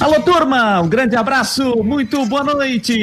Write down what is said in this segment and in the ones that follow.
Alô, turma, um grande abraço, muito boa noite.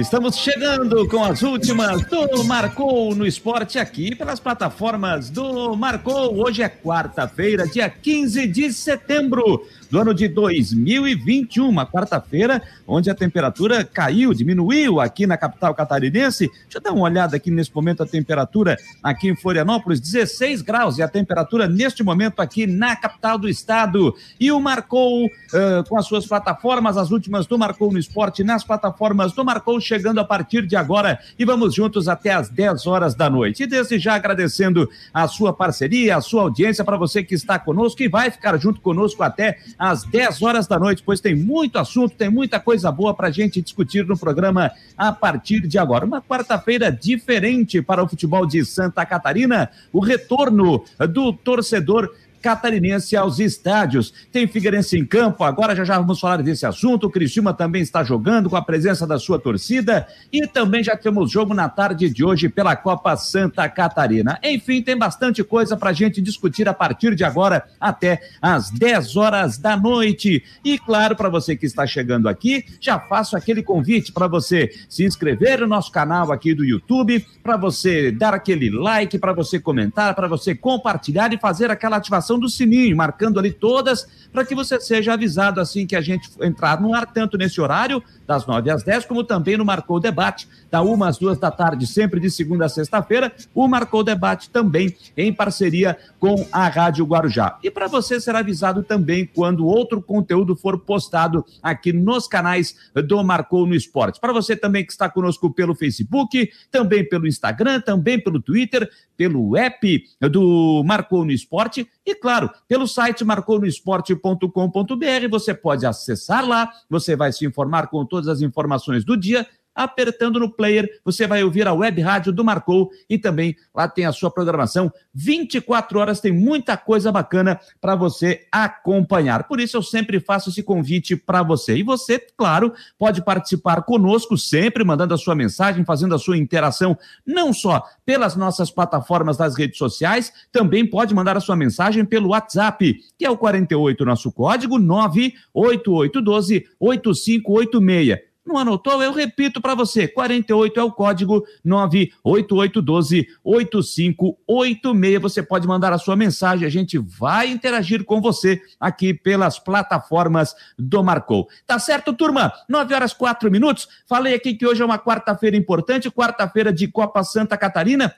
Estamos chegando com as últimas do Marcou no Esporte aqui pelas plataformas do Marcou. Hoje é quarta-feira, dia 15 de setembro do ano de 2021, uma quarta-feira, onde a temperatura caiu, diminuiu aqui na capital catarinense. Deixa eu dar uma olhada aqui nesse momento, a temperatura aqui em Florianópolis, 16 graus, e a temperatura neste momento aqui na capital do estado. E o Marcou, uh, com as suas plataformas, as últimas do Marcou no Esporte, nas plataformas do Marcou, chegando a partir de agora. E vamos juntos até às 10 horas da noite. E desde já agradecendo a sua parceria, a sua audiência, para você que está conosco e vai ficar junto conosco até às 10 horas da noite, pois tem muito assunto, tem muita coisa boa para a gente discutir no programa a partir de agora. Uma quarta-feira diferente para o futebol de Santa Catarina, o retorno do torcedor catarinense aos estádios. Tem Figueirense em campo, agora já já vamos falar desse assunto. O Criciúma também está jogando com a presença da sua torcida e também já temos jogo na tarde de hoje pela Copa Santa Catarina. Enfim, tem bastante coisa para a gente discutir a partir de agora até às 10 horas da noite. E claro, para você que está chegando aqui, já faço aquele convite para você se inscrever no nosso canal aqui do YouTube, para você dar aquele like, para você comentar, para você compartilhar e fazer aquela ativação do sininho, marcando ali todas, para que você seja avisado assim que a gente entrar no ar, tanto nesse horário, das 9 às 10, como também no Marcou Debate, da 1 às 2 da tarde, sempre de segunda a sexta-feira. O Marcou Debate também em parceria com a Rádio Guarujá. E para você ser avisado também quando outro conteúdo for postado aqui nos canais do Marcou no Esporte. Para você também que está conosco pelo Facebook, também pelo Instagram, também pelo Twitter, pelo app do Marcou no Esporte e, claro, pelo site marconoesporte.com.br. Você pode acessar lá, você vai se informar com todas as informações do dia apertando no player, você vai ouvir a web rádio do Marcou e também lá tem a sua programação 24 horas, tem muita coisa bacana para você acompanhar. Por isso eu sempre faço esse convite para você. E você, claro, pode participar conosco sempre mandando a sua mensagem, fazendo a sua interação, não só pelas nossas plataformas das redes sociais, também pode mandar a sua mensagem pelo WhatsApp, que é o 48 nosso código 98812 8586. Não anotou? Eu repito para você: 48 é o código 98812-8586. Você pode mandar a sua mensagem, a gente vai interagir com você aqui pelas plataformas do Marcou. Tá certo, turma? 9 horas 4 minutos. Falei aqui que hoje é uma quarta-feira importante, quarta-feira de Copa Santa Catarina.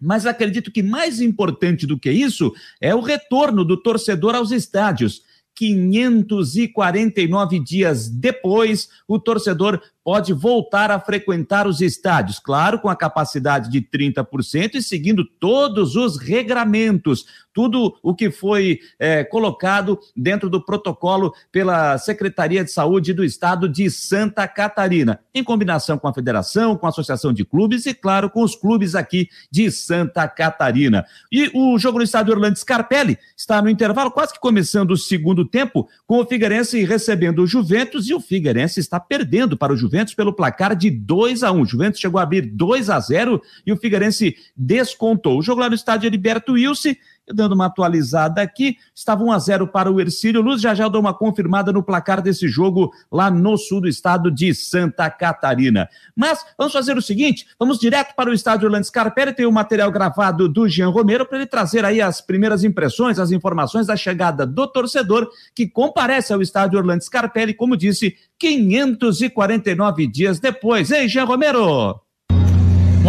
Mas acredito que mais importante do que isso é o retorno do torcedor aos estádios. 549 dias depois, o torcedor pode voltar a frequentar os estádios, claro, com a capacidade de 30% e seguindo todos os regramentos, tudo o que foi é, colocado dentro do protocolo pela Secretaria de Saúde do Estado de Santa Catarina, em combinação com a Federação, com a Associação de Clubes e, claro, com os clubes aqui de Santa Catarina. E o jogo no estádio Orlando Scarpelli está no intervalo, quase que começando o segundo tempo, com o Figueirense recebendo o Juventus e o Figueirense está perdendo para o Juventus Juventus pelo placar de 2 a 1 um. Juventus chegou a abrir 2 a 0 e o Figueirense descontou. O jogo lá no estádio Heriberto Wilson, dando uma atualizada aqui, estava 1 a 0 para o Ercílio Luz, já já dou uma confirmada no placar desse jogo lá no sul do estado de Santa Catarina. Mas vamos fazer o seguinte, vamos direto para o estádio Orlando Scarpelli, tem o um material gravado do Jean Romero para ele trazer aí as primeiras impressões, as informações da chegada do torcedor que comparece ao estádio Orlando Scarpelli, como disse, 549 dias depois. Ei, Jean Romero!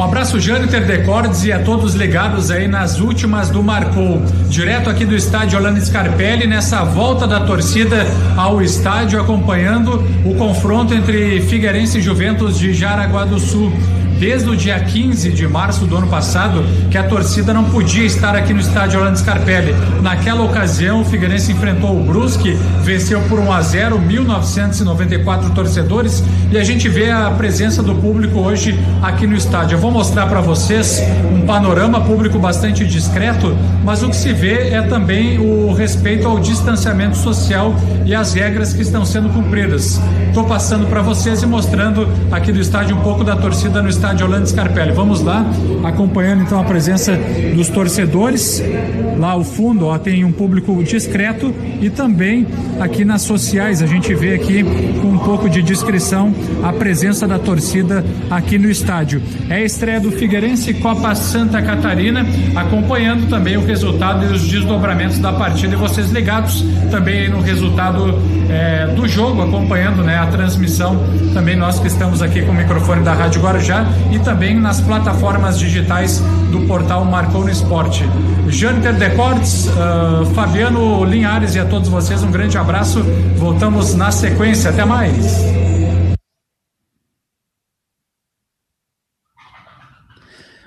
Um abraço, Jâniter Decordes, e a todos ligados aí nas últimas do Marcou. Direto aqui do estádio Orlando Scarpelli, nessa volta da torcida ao estádio, acompanhando o confronto entre Figueirense e Juventus de Jaraguá do Sul desde o dia 15 de março do ano passado que a torcida não podia estar aqui no estádio Orlando Scarpelli. Naquela ocasião, o Figueirense enfrentou o Brusque, venceu por 1 a 0, 1994 torcedores e a gente vê a presença do público hoje aqui no estádio. Eu vou mostrar para vocês um panorama público bastante discreto, mas o que se vê é também o respeito ao distanciamento social e as regras que estão sendo cumpridas. Estou passando para vocês e mostrando aqui do estádio um pouco da torcida no estádio Orlando Scarpelli. Vamos lá, acompanhando então a presença dos torcedores lá ao fundo, ó, tem um público discreto e também aqui nas sociais a gente vê aqui com um pouco de discrição a presença da torcida aqui no estádio. É a estreia do Figueirense Copa Santa Catarina, acompanhando também o resultado e os desdobramentos da partida e vocês ligados também no resultado é, do jogo, acompanhando né, a transmissão, também nós que estamos aqui com o microfone da Rádio Guarujá e também nas plataformas digitais do portal Marcou no Esporte. Jâniter Decortes, uh, Fabiano Linhares e a todos vocês um grande abraço. Voltamos na sequência. Até mais.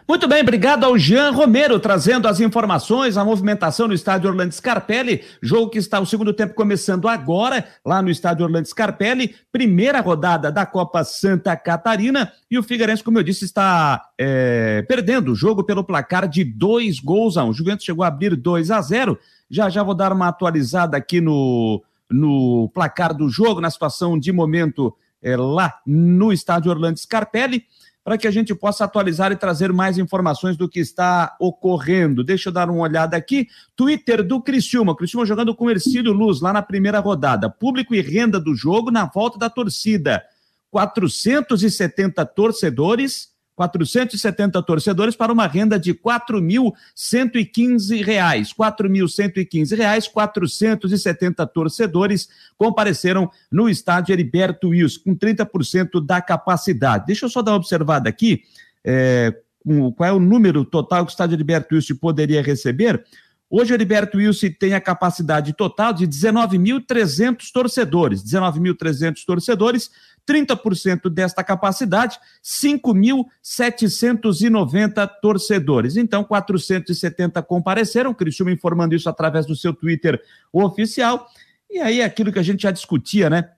Muito bem, obrigado ao Jean Romero trazendo as informações, a movimentação no estádio Orlando Scarpelli, jogo que está o segundo tempo começando agora, lá no estádio Orlando Scarpelli, primeira rodada da Copa Santa Catarina, e o Figueirense, como eu disse, está é, perdendo o jogo pelo placar de dois gols a um. O Juventus chegou a abrir 2 a 0. Já já vou dar uma atualizada aqui no, no placar do jogo, na situação de momento é, lá no estádio Orlando Scarpelli para que a gente possa atualizar e trazer mais informações do que está ocorrendo. Deixa eu dar uma olhada aqui. Twitter do Criciúma. Criciúma jogando com Ercílio Luz lá na primeira rodada. Público e renda do jogo na volta da torcida. 470 torcedores 470 torcedores para uma renda de R$ 4.115. R$ 4.115, 470 torcedores compareceram no estádio Heriberto Wilson, com 30% da capacidade. Deixa eu só dar uma observada aqui, é, qual é o número total que o estádio Heriberto Wilson poderia receber. Hoje o Heriberto Wilson tem a capacidade total de 19.300 torcedores, 19.300 torcedores, 30% desta capacidade, 5.790 torcedores. Então, 470 compareceram, o Criciúma informando isso através do seu Twitter oficial. E aí, aquilo que a gente já discutia, né?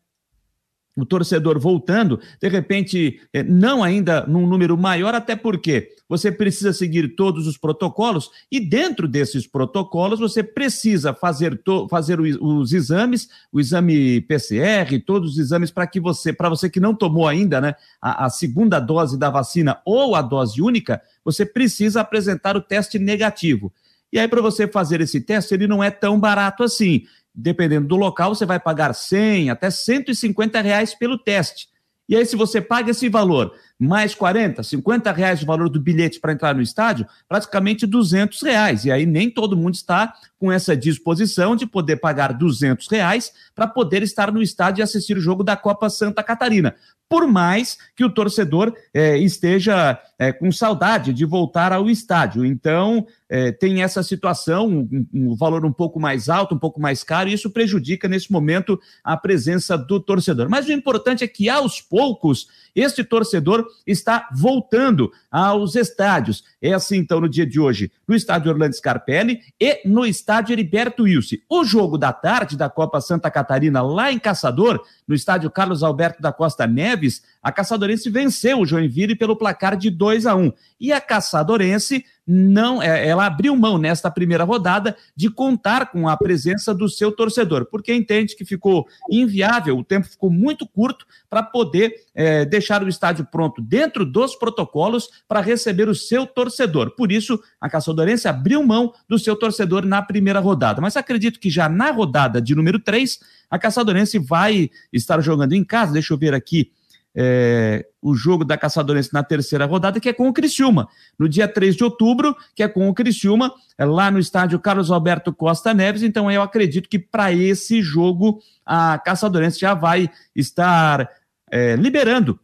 O torcedor voltando, de repente, eh, não ainda num número maior, até porque você precisa seguir todos os protocolos e dentro desses protocolos você precisa fazer, fazer os, exames, o exame PCR, todos os exames para que você, para você que não tomou ainda, né, a, a segunda dose da vacina ou a dose única, você precisa apresentar o teste negativo. E aí, para você fazer esse teste, ele não é tão barato assim dependendo do local, você vai pagar 100 até 150 reais pelo teste. E aí, se você paga esse valor, mais 40, 50 reais o valor do bilhete para entrar no estádio, praticamente 200 reais. E aí nem todo mundo está com essa disposição de poder pagar 200 reais para poder estar no estádio e assistir o jogo da Copa Santa Catarina por mais que o torcedor é, esteja é, com saudade de voltar ao estádio. Então, é, tem essa situação, um, um, valor um pouco mais alto, um pouco mais caro, e isso prejudica nesse momento a presença do torcedor. Mas o importante é que, aos poucos, este torcedor está voltando aos estádios. É assim, então, no dia de hoje, no estádio Orlando Scarpelli e no estádio Heriberto Wilson. O jogo da tarde da Copa Santa Catarina, lá em Caçador, no estádio Carlos Alberto da Costa Neves, a Caçadorense venceu o Joinville pelo placar de 2 a 1 E a Caçadorense não, é, ela abriu mão nesta primeira rodada de contar com a presença do seu torcedor, porque entende que ficou inviável, o tempo ficou muito curto para poder é, deixar o estádio pronto dentro dos protocolos para receber o seu torcedor. Por isso, a Caçadorense abriu mão do seu torcedor na primeira rodada. Mas acredito que já na rodada de número 3, a Caçadorense vai estar jogando em casa. Deixa eu ver aqui é, o jogo da Caçadorense na terceira rodada, que é com o Criciúma. No dia 3 de outubro, que é com o Criciúma, é lá no estádio Carlos Alberto Costa Neves. Então, eu acredito que para esse jogo a Caçadorense já vai estar é, liberando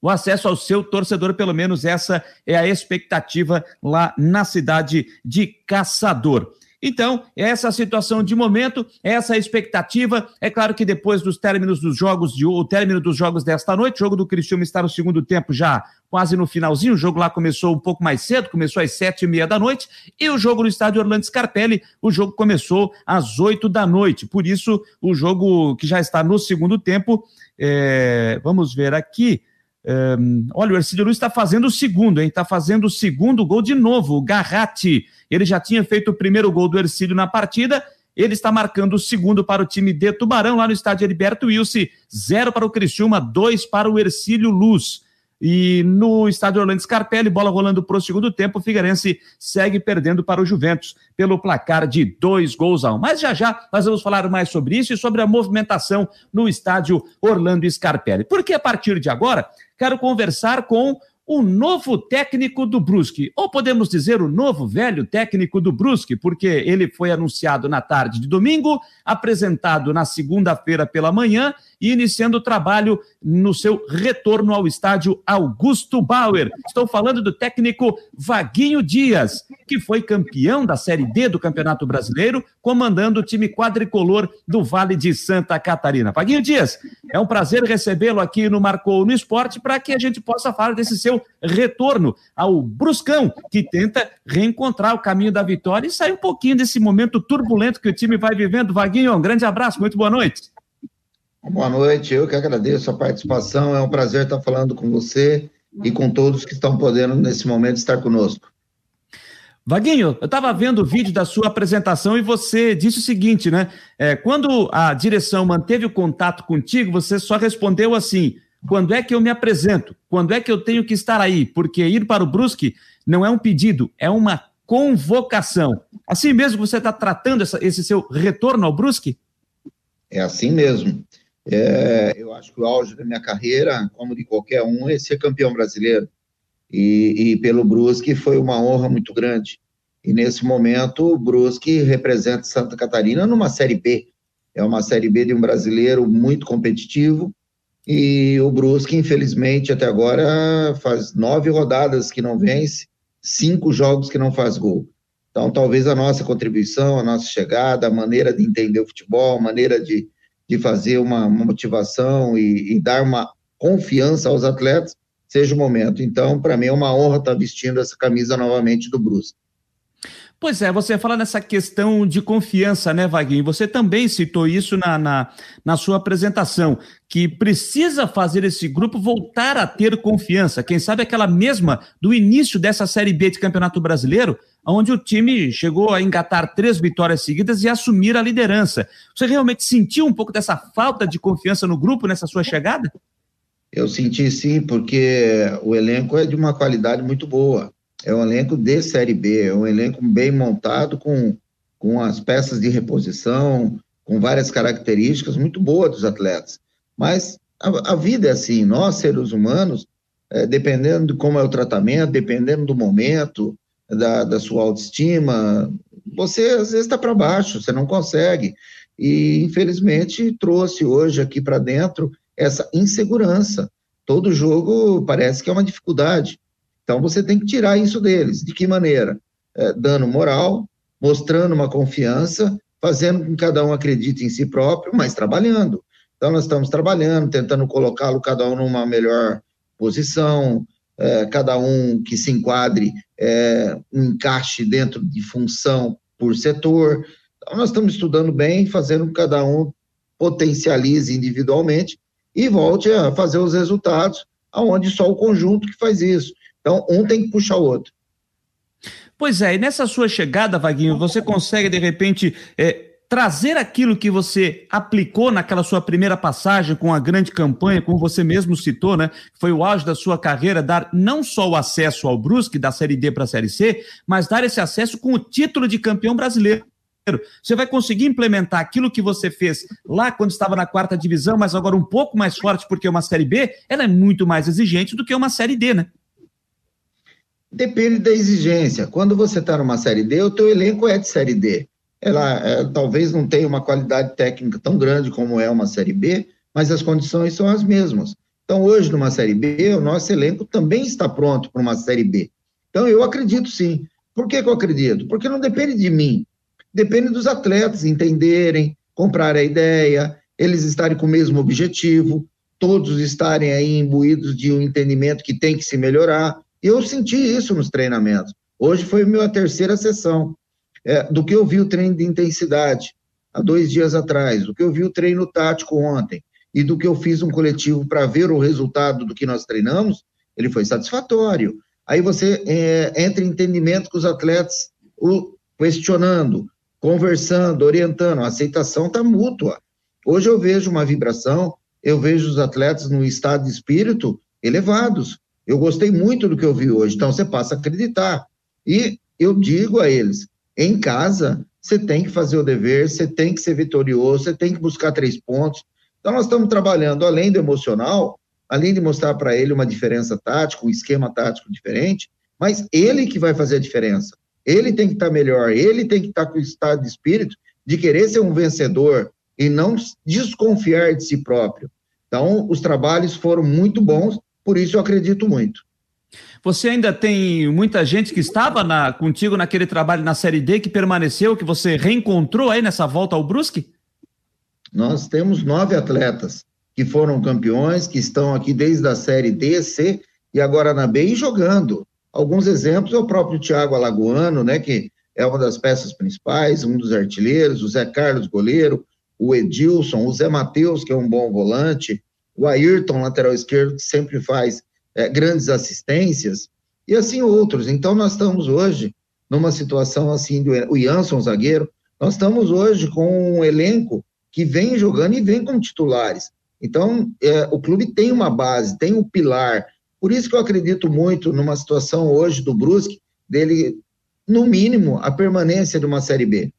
o acesso ao seu torcedor, pelo menos essa é a expectativa lá na cidade de Caçador. Então, essa situação de momento, essa expectativa. É claro que depois dos términos dos jogos, de, o término dos jogos desta noite, o jogo do Cristiano está no segundo tempo já quase no finalzinho. O jogo lá começou um pouco mais cedo, começou às sete e meia da noite. E o jogo no estádio Orlando Scarpelli, o jogo começou às oito da noite. Por isso, o jogo que já está no segundo tempo, é, vamos ver aqui. Um, olha, o Ercílio Luiz está fazendo o segundo, hein? Está fazendo o segundo gol de novo. O Garratti, ele já tinha feito o primeiro gol do Ercílio na partida. Ele está marcando o segundo para o time de Tubarão, lá no estádio Heriberto Wilson. Zero para o Criciúma, dois para o Ercílio Luz. E no estádio Orlando Scarpelli, bola rolando para o segundo tempo, o Figueirense segue perdendo para o Juventus pelo placar de dois gols a um. Mas já já nós vamos falar mais sobre isso e sobre a movimentação no estádio Orlando Scarpelli. Porque a partir de agora, quero conversar com o novo técnico do Brusque, ou podemos dizer o novo velho técnico do Brusque, porque ele foi anunciado na tarde de domingo, apresentado na segunda-feira pela manhã e iniciando o trabalho no seu retorno ao estádio Augusto Bauer. Estou falando do técnico Vaguinho Dias, que foi campeão da Série D do Campeonato Brasileiro, comandando o time quadricolor do Vale de Santa Catarina. Vaguinho Dias, é um prazer recebê-lo aqui no Marcou no Esporte para que a gente possa falar desse seu retorno ao Bruscão, que tenta reencontrar o caminho da vitória e sair um pouquinho desse momento turbulento que o time vai vivendo. Vaguinho, um grande abraço, muito boa noite. Boa noite, eu que agradeço a participação. É um prazer estar falando com você e com todos que estão podendo, nesse momento, estar conosco. Vaguinho, eu estava vendo o vídeo da sua apresentação e você disse o seguinte, né? É, quando a direção manteve o contato contigo, você só respondeu assim: quando é que eu me apresento? Quando é que eu tenho que estar aí? Porque ir para o Brusque não é um pedido, é uma convocação. Assim mesmo você está tratando essa, esse seu retorno ao Brusque? É assim mesmo. É, eu acho que o auge da minha carreira, como de qualquer um, é ser campeão brasileiro. E, e, pelo Brusque foi uma honra muito grande. E nesse momento, o Brusque representa Santa Catarina numa Série B. É uma Série B de um brasileiro muito competitivo. E o Brusque, infelizmente, até agora faz nove rodadas que não vence, cinco jogos que não faz gol. Então, talvez a nossa contribuição, a nossa chegada, a maneira de entender o futebol, a maneira de, de fazer uma, uma motivação e, e, dar uma confiança aos atletas, seja o momento. Então, para mim é uma honra estar vestindo essa camisa novamente do Brusque. Pois é, você fala nessa questão de confiança, né, Vaguinho? Você também citou isso na, na, na, sua apresentação, que precisa fazer esse grupo voltar a ter confiança. Quem sabe aquela mesma do início dessa Série B de Campeonato Brasileiro, onde o time chegou a engatar três vitórias seguidas e assumir a liderança. Você realmente sentiu um pouco dessa falta de confiança no grupo nessa sua chegada? Eu senti sim, porque o elenco é de uma qualidade muito boa. É um elenco de Série B, é um elenco bem montado, com, com as peças de reposição, com várias características muito boas dos atletas. Mas a, a vida é assim, nós, seres humanos, é, dependendo de como é o tratamento, dependendo do momento, da, da sua autoestima, você às vezes está para baixo, você não consegue. E, infelizmente, trouxe hoje aqui para dentro essa insegurança. Todo jogo parece que é uma dificuldade. Então, você tem que tirar isso deles. De que maneira? É, dando moral, mostrando uma confiança, fazendo com que cada um acredite em si próprio, mas trabalhando. Então, nós estamos trabalhando, tentando colocá-lo cada um numa melhor posição, é, cada um que se enquadre é, um encaixe dentro de função por setor. Então, nós estamos estudando bem, fazendo que cada um potencialize individualmente e volte a fazer os resultados, aonde só o conjunto que faz isso. Então, um tem que puxar o outro. Pois é, e nessa sua chegada, Vaguinho, você consegue, de repente, é, trazer aquilo que você aplicou naquela sua primeira passagem com a grande campanha, como você mesmo citou, né? Foi o auge da sua carreira, dar não só o acesso ao Brusque da Série D para a Série C, mas dar esse acesso com o título de campeão brasileiro. Você vai conseguir implementar aquilo que você fez lá quando estava na quarta divisão, mas agora um pouco mais forte, porque uma Série B ela é muito mais exigente do que uma Série D, né? Depende da exigência. Quando você está numa Série D, o teu elenco é de Série D ela é, talvez não tenha uma qualidade técnica tão grande como é uma Série B, mas as condições são as mesmas. Então, hoje, numa Série B, o nosso elenco também está pronto para uma Série B. Então, eu acredito sim. Por que, que eu acredito? Porque não depende de mim, depende dos atletas entenderem, comprar a ideia, eles estarem com o mesmo objetivo, todos estarem aí imbuídos de um entendimento que tem que se melhorar. Eu senti isso nos treinamentos. Hoje foi a minha terceira sessão é, do que eu vi o treino de intensidade há dois dias atrás, do que eu vi o treino tático ontem e do que eu fiz um coletivo para ver o resultado do que nós treinamos, ele foi satisfatório. Aí você é, entra em entendimento com os atletas, o, questionando, conversando, orientando, a aceitação está mútua. Hoje eu vejo uma vibração, eu vejo os atletas no estado de espírito elevados, Eu gostei muito do que eu vi hoje, então você passa a acreditar. E eu digo a eles: em casa, você tem que fazer o dever, você tem que ser vitorioso, você tem que buscar três pontos. Então, nós estamos trabalhando, além do emocional, além de mostrar para ele uma diferença tática, um esquema tático diferente, mas ele que vai fazer a diferença. Ele tem que estar tá melhor, ele tem que estar tá com o estado de espírito de querer ser um vencedor e não desconfiar de si próprio. Então, os trabalhos foram muito bons, por isso eu acredito muito. Você ainda tem muita gente que estava na, contigo naquele trabalho na Série D que permaneceu, que você reencontrou aí nessa volta ao Brusque? Nós temos nove atletas que foram campeões, que estão aqui desde a Série D, C e agora na B e jogando. Alguns exemplos é o próprio Thiago Alagoano, né, que é uma das peças principais, um dos artilheiros, o Zé Carlos, goleiro, o Edilson, o Zé Matheus, que é um bom volante, o Ayrton, lateral esquerdo, que sempre faz é, grandes assistências, e assim outros. Então, nós estamos hoje numa situação assim, do, o Jansson, zagueiro, nós estamos hoje com um elenco que vem jogando e vem como titulares. Então, é, o clube tem uma base, tem um pilar. Por isso que eu acredito muito numa situação hoje do Brusque, dele, no mínimo, a permanência de uma Série B.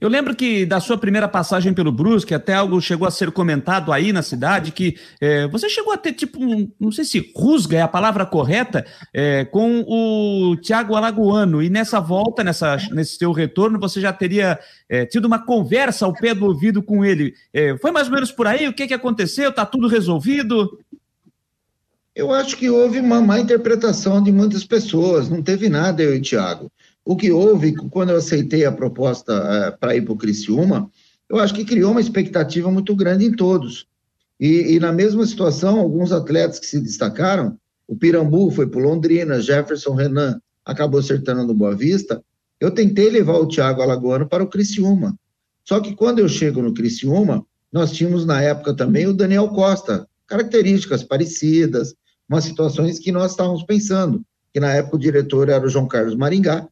Eu lembro que da sua primeira passagem pelo Brusque, até algo chegou a ser comentado aí na cidade, que é, você chegou a ter, tipo, um, não sei se rusga é a palavra correta, é, com o Thiago Alagoano. E nessa volta, nessa, nesse seu retorno, você já teria é, tido uma conversa ao pé do ouvido com ele. É, foi mais ou menos por aí? O que, que aconteceu? Está tudo resolvido? Eu acho que houve uma má interpretação de muitas pessoas, não teve nada eu e o Thiago. O que houve, quando eu aceitei a proposta uh, para ir para o Criciúma, eu acho que criou uma expectativa muito grande em todos. E, e, na mesma situação, alguns atletas que se destacaram, o Pirambu foi para Londrina, Jefferson Renan acabou acertando no Boa Vista, eu tentei levar o Thiago Alagoano para o Criciúma. Só que quando eu chego no Criciúma, nós tínhamos na época também o Daniel Costa, características parecidas, umas situações que nós estávamos pensando, que na época o diretor era o João Carlos Maringá,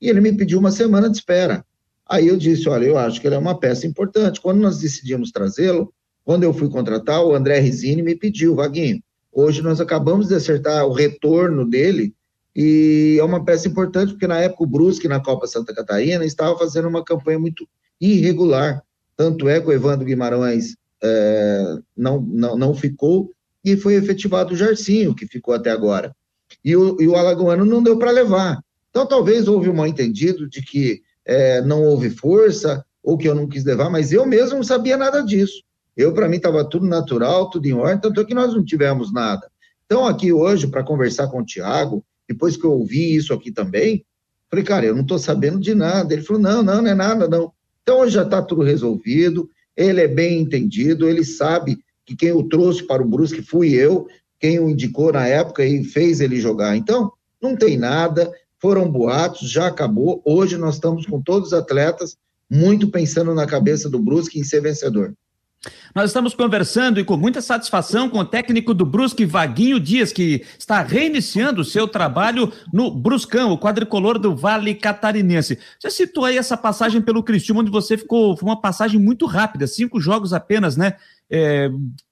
e ele me pediu uma semana de espera. Aí eu disse: olha, eu acho que ele é uma peça importante. Quando nós decidimos trazê-lo, quando eu fui contratar, o André Risini me pediu, Vaguinho, hoje nós acabamos de acertar o retorno dele e é uma peça importante porque na época o Brusque na Copa Santa Catarina estava fazendo uma campanha muito irregular. Tanto é que o Evandro Guimarães é, não, não, não ficou e foi efetivado o Jarcinho, que ficou até agora. E o, e o Alagoano não deu para levar. Então, talvez houve um mal entendido de que é, não houve força ou que eu não quis levar, mas eu mesmo não sabia nada disso. Eu, para mim, estava tudo natural, tudo em ordem, tanto é que nós não tivemos nada. Então, aqui hoje, para conversar com o Tiago, depois que eu ouvi isso aqui também, falei, cara, eu não estou sabendo de nada. Ele falou, não, não, não é nada, não. Então, hoje já está tudo resolvido, ele é bem entendido, ele sabe que quem o trouxe para o Brusque fui eu, quem o indicou na época e fez ele jogar. Então, não tem nada, foram boatos, já acabou. Hoje nós estamos com todos os atletas muito pensando na cabeça do Brusque em ser vencedor. Nós estamos conversando e com muita satisfação com o técnico do Brusque, Vaguinho Dias, que está reiniciando o seu trabalho no Bruscão, o quadricolor do Vale Catarinense. Você citou aí essa passagem pelo Cristiúma, onde você ficou, foi uma passagem muito rápida, cinco jogos apenas, né? É,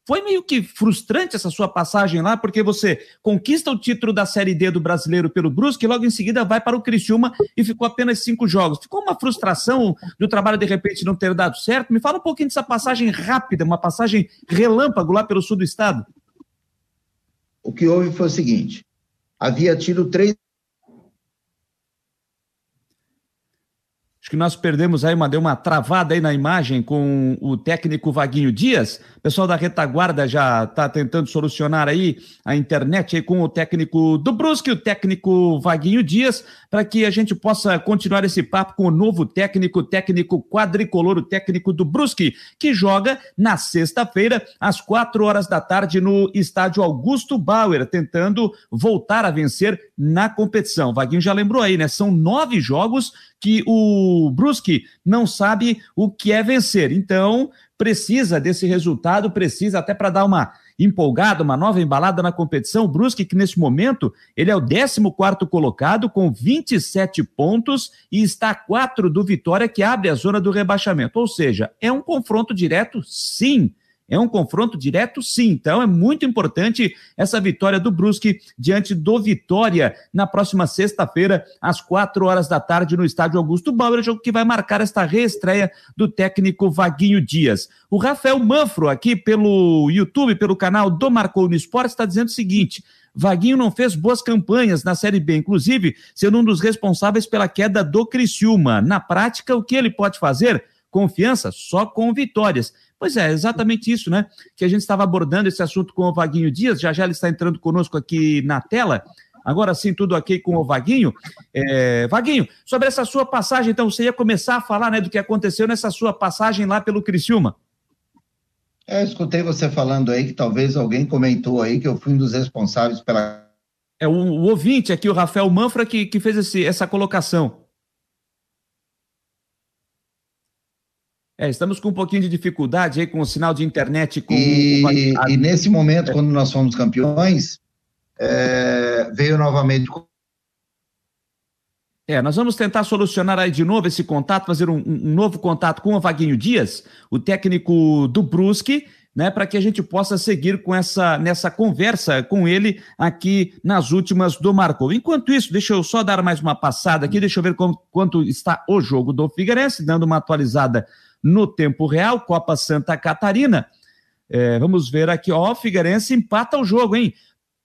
foi meio que frustrante essa sua passagem lá, porque você conquista o título da Série D do brasileiro pelo Brusque e logo em seguida vai para o Criciúma e ficou apenas cinco jogos. Ficou uma frustração do trabalho de repente não ter dado certo? Me fala um pouquinho dessa passagem rápida, uma passagem relâmpago lá pelo sul do estado. O que houve foi o seguinte: havia tido três Acho que nós perdemos aí, uma, deu uma travada aí na imagem com o técnico Vaguinho Dias. O pessoal da retaguarda já está tentando solucionar aí a internet aí com o técnico do Brusque, o técnico Vaguinho Dias, para que a gente possa continuar esse papo com o novo técnico, técnico quadricolor, o técnico do Brusque, que joga na sexta-feira, às quatro horas da tarde, no estádio Augusto Bauer, tentando voltar a vencer na competição. Vaguinho já lembrou aí, né? São nove jogos que o Brusque não sabe o que é vencer. Então, precisa desse resultado, precisa até para dar uma empolgada, uma nova embalada na competição. O Brusque, que nesse momento ele é o 14 colocado com 27 pontos e está a 4 do Vitória, que abre a zona do rebaixamento. Ou seja, é um confronto direto, sim. É um confronto direto, sim. Então é muito importante essa vitória do Brusque diante do Vitória na próxima sexta-feira, às quatro horas da tarde, no estádio Augusto Bauer, jogo que vai marcar esta reestreia do técnico Vaguinho Dias. O Rafael Manfro, aqui pelo YouTube, pelo canal do Marcou no Esporte, está dizendo o seguinte: Vaguinho não fez boas campanhas na Série B, inclusive sendo um dos responsáveis pela queda do Criciúma. Na prática, o que ele pode fazer? Confiança só com vitórias. Pois é, exatamente isso, né? Que a gente estava abordando esse assunto com o Vaguinho Dias, já já ele está entrando conosco aqui na tela. Agora sim, tudo ok com o Vaguinho. É, Vaguinho, sobre essa sua passagem, então, você ia começar a falar né, do que aconteceu nessa sua passagem lá pelo Criciúma. É, eu escutei você falando aí que talvez alguém comentou aí que eu fui um dos responsáveis pela. É o, o ouvinte aqui, o Rafael Manfra, que, que fez esse, essa colocação. É, estamos com um pouquinho de dificuldade aí com o sinal de internet. Com e, o... e nesse momento, é. quando nós fomos campeões, é, veio novamente. É, nós vamos tentar solucionar aí de novo esse contato, fazer um, um novo contato com o Vaguinho Dias, o técnico do Brusque, né, para que a gente possa seguir com essa nessa conversa com ele aqui nas últimas do Marcou. Enquanto isso, deixa eu só dar mais uma passada aqui, deixa eu ver como, quanto está o jogo do Figueirense, dando uma atualizada no tempo real, Copa Santa Catarina. É, vamos ver aqui, ó, o Figueirense empata o jogo, hein?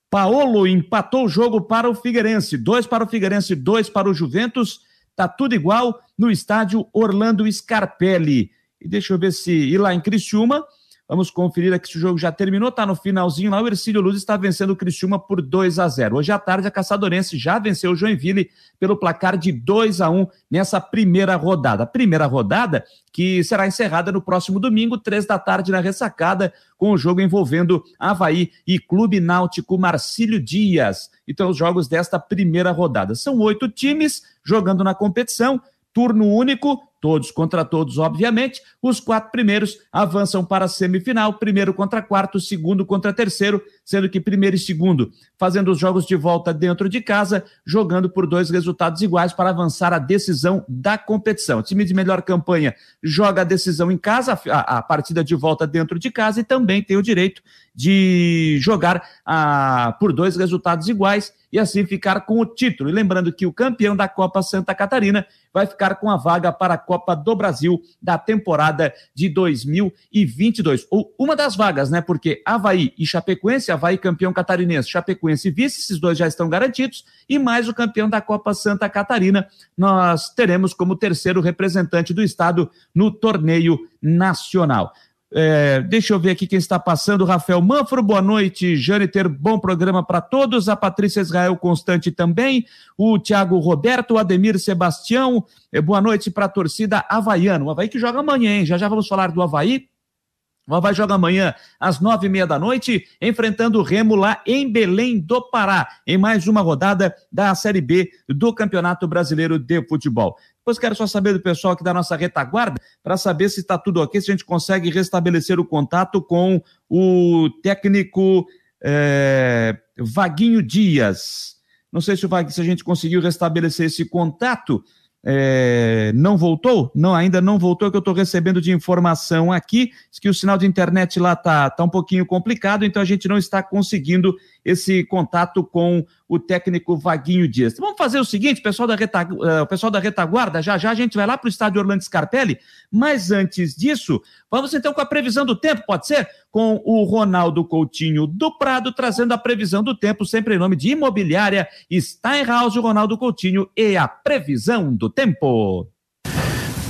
Paolo empatou o jogo para o Figueirense. Dois para o Figueirense, dois para o Juventus. Tá tudo igual no estádio Orlando Scarpelli. E deixa eu ver se ir lá em Criciúma. Vamos conferir aqui se o jogo já terminou, tá no finalzinho lá. O Ercílio Luz está vencendo o Criciúma por 2 a 0. Hoje à tarde, a Caçadorense já venceu o Joinville pelo placar de 2 a 1 nessa primeira rodada. Primeira rodada que será encerrada no próximo domingo, três da tarde, na ressacada, com o jogo envolvendo Havaí e Clube Náutico Marcílio Dias. Então, os jogos desta primeira rodada. São oito times jogando na competição, turno único, todos contra todos, obviamente. Os quatro primeiros avançam para a semifinal, primeiro contra quarto, segundo contra terceiro, sendo que primeiro e segundo fazendo os jogos de volta dentro de casa, jogando por dois resultados iguais para avançar a decisão da competição. O time de melhor campanha joga a decisão em casa, a, a partida de volta dentro de casa e também tem o direito de jogar a, por dois resultados iguais e assim ficar com o título. E lembrando que o campeão da Copa Santa Catarina vai ficar com a vaga para a Copa do Brasil da temporada de 2022. Ou uma das vagas, né? Porque Havaí e Chapecoense, Havaí campeão catarinense, Chapecoense vice, esses dois já estão garantidos, e mais o campeão da Copa Santa Catarina, nós teremos como terceiro representante do estado no torneio nacional. É, deixa eu ver aqui quem está passando. Rafael Manfro, boa noite. Jâniter, bom programa para todos. A Patrícia Israel Constante também. O Tiago Roberto, o Ademir Sebastião. É, boa noite para a torcida Havaiana. O Havaí que joga amanhã, hein? Já já vamos falar do Havaí. O Havaí joga amanhã às nove e meia da noite, enfrentando o Remo lá em Belém do Pará, em mais uma rodada da Série B do Campeonato Brasileiro de Futebol. Depois quero só saber do pessoal aqui da nossa retaguarda, para saber se está tudo ok, se a gente consegue restabelecer o contato com o técnico é, Vaguinho Dias. Não sei se, o se a gente conseguiu restabelecer esse contato. É, não voltou? Não, ainda não voltou, que eu estou recebendo de informação aqui, que o sinal de internet lá tá, tá um pouquinho complicado, então a gente não está conseguindo esse contato com o técnico Vaguinho Dias. Vamos fazer o seguinte, pessoal da, uh, pessoal da retaguarda, já já a gente vai lá para o estádio Orlando Scarpelli, mas antes disso, vamos então com a previsão do tempo, pode ser? Com o Ronaldo Coutinho do Prado, trazendo a previsão do tempo, sempre em nome de Imobiliária Steinhaus, Ronaldo Coutinho e a previsão do tempo.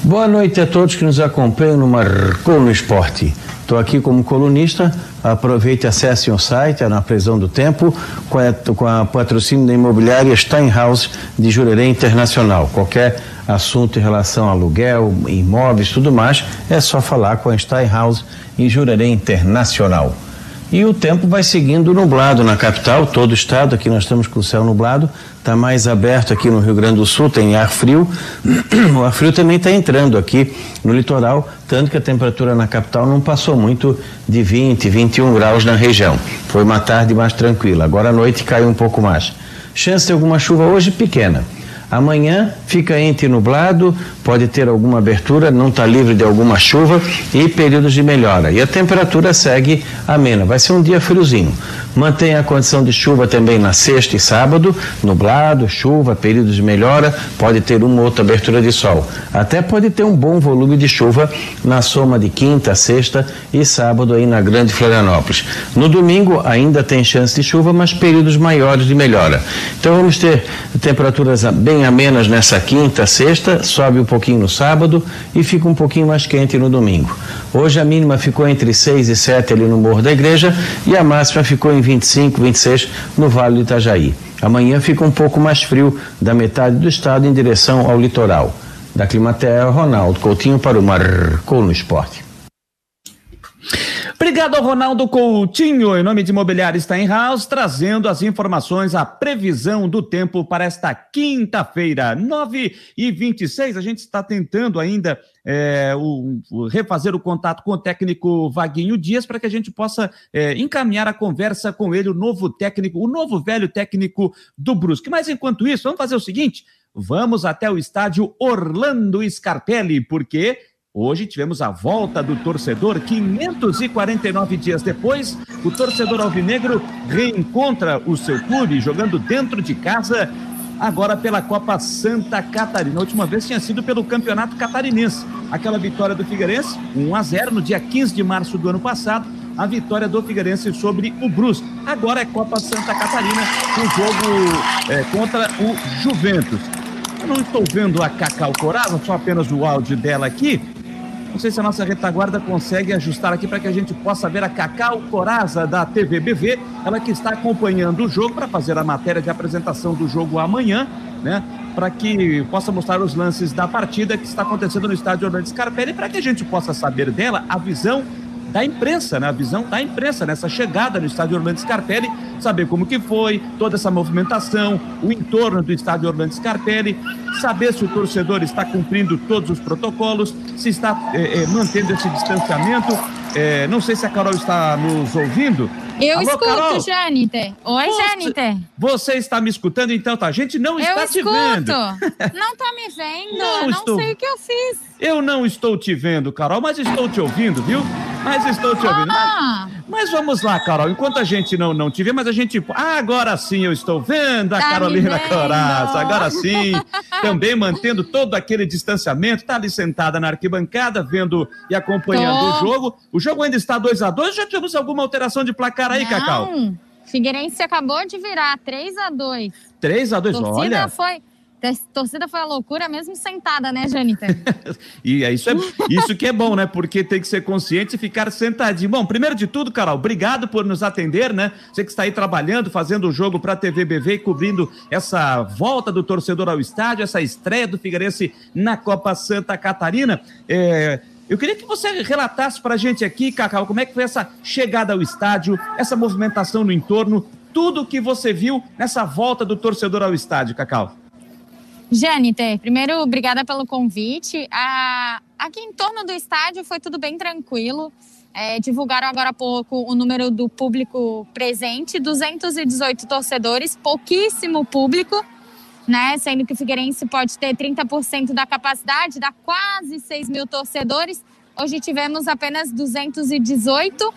Boa noite a todos que nos acompanham no Marcou no Esporte. Estou aqui como colunista. Aproveite e acesse o site, é na prisão do tempo, com a, com a patrocínio da imobiliária Steinhaus de Jurerê Internacional. Qualquer assunto em relação a aluguel, imóveis, tudo mais, é só falar com a Steinhaus em Jurerê Internacional. E o tempo vai seguindo nublado na capital, todo o estado, aqui nós estamos com o céu nublado, está mais aberto aqui no Rio Grande do Sul, tem ar frio. O ar frio também está entrando aqui no litoral, tanto que a temperatura na capital não passou muito de 20, 21 graus na região. Foi uma tarde mais tranquila. Agora à noite caiu um pouco mais. Chance de alguma chuva hoje pequena. Amanhã fica entre nublado, pode ter alguma abertura, não está livre de alguma chuva e períodos de melhora. E a temperatura segue amena. Vai ser um dia friozinho. Mantém a condição de chuva também na sexta e sábado, nublado, chuva, períodos de melhora, pode ter uma ou outra abertura de sol. Até pode ter um bom volume de chuva na soma de quinta, sexta e sábado aí na Grande Florianópolis. No domingo ainda tem chance de chuva, mas períodos maiores de melhora. Então vamos ter temperaturas bem amenas nessa quinta, sexta, sobe um pouquinho no sábado e fica um pouquinho mais quente no domingo. Hoje a mínima ficou entre 6 e 7 ali no Morro da Igreja e a máxima ficou em 25, 26 no Vale do Itajaí. Amanhã fica um pouco mais frio da metade do estado em direção ao litoral. Da Climaterra, Ronaldo Coutinho para o Marcou no Esporte. Obrigado ao Ronaldo Coutinho, em nome de Imobiliário Steinhaus, trazendo as informações, a previsão do tempo para esta quinta-feira, 9 e 26. A gente está tentando ainda é, o, o, refazer o contato com o técnico Vaguinho Dias para que a gente possa é, encaminhar a conversa com ele, o novo técnico, o novo velho técnico do Brusque. Mas enquanto isso, vamos fazer o seguinte: vamos até o estádio Orlando Scarpelli, porque Hoje tivemos a volta do torcedor. 549 dias depois, o torcedor alvinegro reencontra o seu clube jogando dentro de casa, agora pela Copa Santa Catarina. A última vez tinha sido pelo Campeonato Catarinense. Aquela vitória do Figueirense, 1 a 0 no dia 15 de março do ano passado. A vitória do Figueirense sobre o Brusque. Agora é Copa Santa Catarina, um jogo é, contra o Juventus. Eu não estou vendo a Cacau Coraza, só apenas o áudio dela aqui. Não sei se a nossa retaguarda consegue ajustar aqui para que a gente possa ver a Cacau Coraza da TVBV, ela que está acompanhando o jogo para fazer a matéria de apresentação do jogo amanhã, né? Para que possa mostrar os lances da partida que está acontecendo no estádio Orlando Scarpelli, para que a gente possa saber dela a visão da imprensa, né? A visão da imprensa nessa chegada no estádio Orlando Scarpelli, saber como que foi, toda essa movimentação, o entorno do estádio Orlando Scarpelli, saber se o torcedor está cumprindo todos os protocolos, se está é, é, mantendo esse distanciamento. É, não sei se a Carol está nos ouvindo. Eu Alô, escuto, Carol? Janiter. Oi, você, Janiter. Você está me escutando, então, tá? A gente não está eu te vendo. Não está me vendo. Não, não estou... sei o que eu fiz. Eu não estou te vendo, Carol, mas estou te ouvindo, viu? Mas estou te ouvindo. Ah. Mas, mas, vamos lá, Carol. Enquanto a gente não, não te vê, mas a gente. Ah, agora sim eu estou vendo a tá Carolina Coraça. Agora sim. Também mantendo todo aquele distanciamento. Está ali sentada na arquibancada, vendo e acompanhando Tô. o jogo. O jogo ainda está 2 a 2 Já tivemos alguma alteração de placar aí, não. Cacau? Figueirense acabou de virar 3 a 2 3 a 2 olha. foi a torcida foi a loucura mesmo sentada, né, Janita? e é isso, é isso que é bom, né? Porque tem que ser consciente e ficar sentadinho. Bom, primeiro de tudo, Carol, obrigado por nos atender, né? Você que está aí trabalhando, fazendo o jogo para a TVBV e cobrindo essa volta do torcedor ao estádio, essa estreia do Figueirense na Copa Santa Catarina. É... Eu queria que você relatasse para a gente aqui, Cacau, como é que foi essa chegada ao estádio, essa movimentação no entorno, tudo o que você viu nessa volta do torcedor ao estádio, Cacau. Janiter, primeiro, obrigada pelo convite. Ah, aqui em torno do estádio foi tudo bem tranquilo. É, divulgaram agora há pouco o número do público presente, 218 torcedores, pouquíssimo público, né? Sendo que o Figueirense pode ter 30% da capacidade, dá quase 6 mil torcedores. Hoje tivemos apenas 218.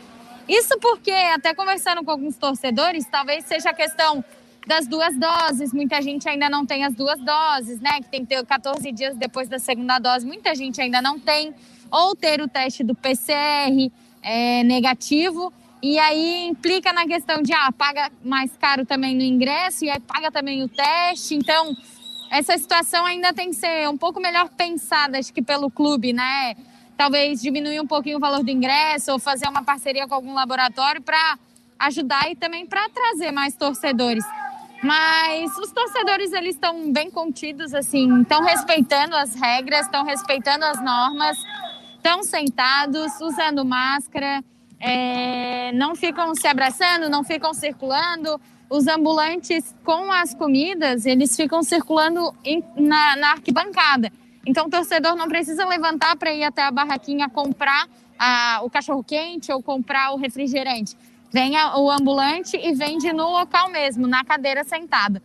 Isso porque, até conversando com alguns torcedores, talvez seja a questão das duas doses. Muita gente ainda não tem as duas doses, né? Que tem que ter 14 dias depois da segunda dose. Muita gente ainda não tem. Ou ter o teste do PCR é, negativo. E aí implica na questão de, ah, paga mais caro também no ingresso e aí paga também o teste. Então, essa situação ainda tem que ser um pouco melhor pensada, acho que pelo clube, né? Talvez diminuir um pouquinho o valor do ingresso ou fazer uma parceria com algum laboratório para ajudar e também para trazer mais torcedores. Mas os torcedores eles estão bem contidos, assim, estão respeitando as regras, estão respeitando as normas, estão sentados, usando máscara, é, não ficam se abraçando, não ficam circulando. Os ambulantes com as comidas, eles ficam circulando em, na, na arquibancada. Então o torcedor não precisa levantar para ir até a barraquinha comprar a, o cachorro quente ou comprar o refrigerante Vem o ambulante e vende no local mesmo, na cadeira sentada.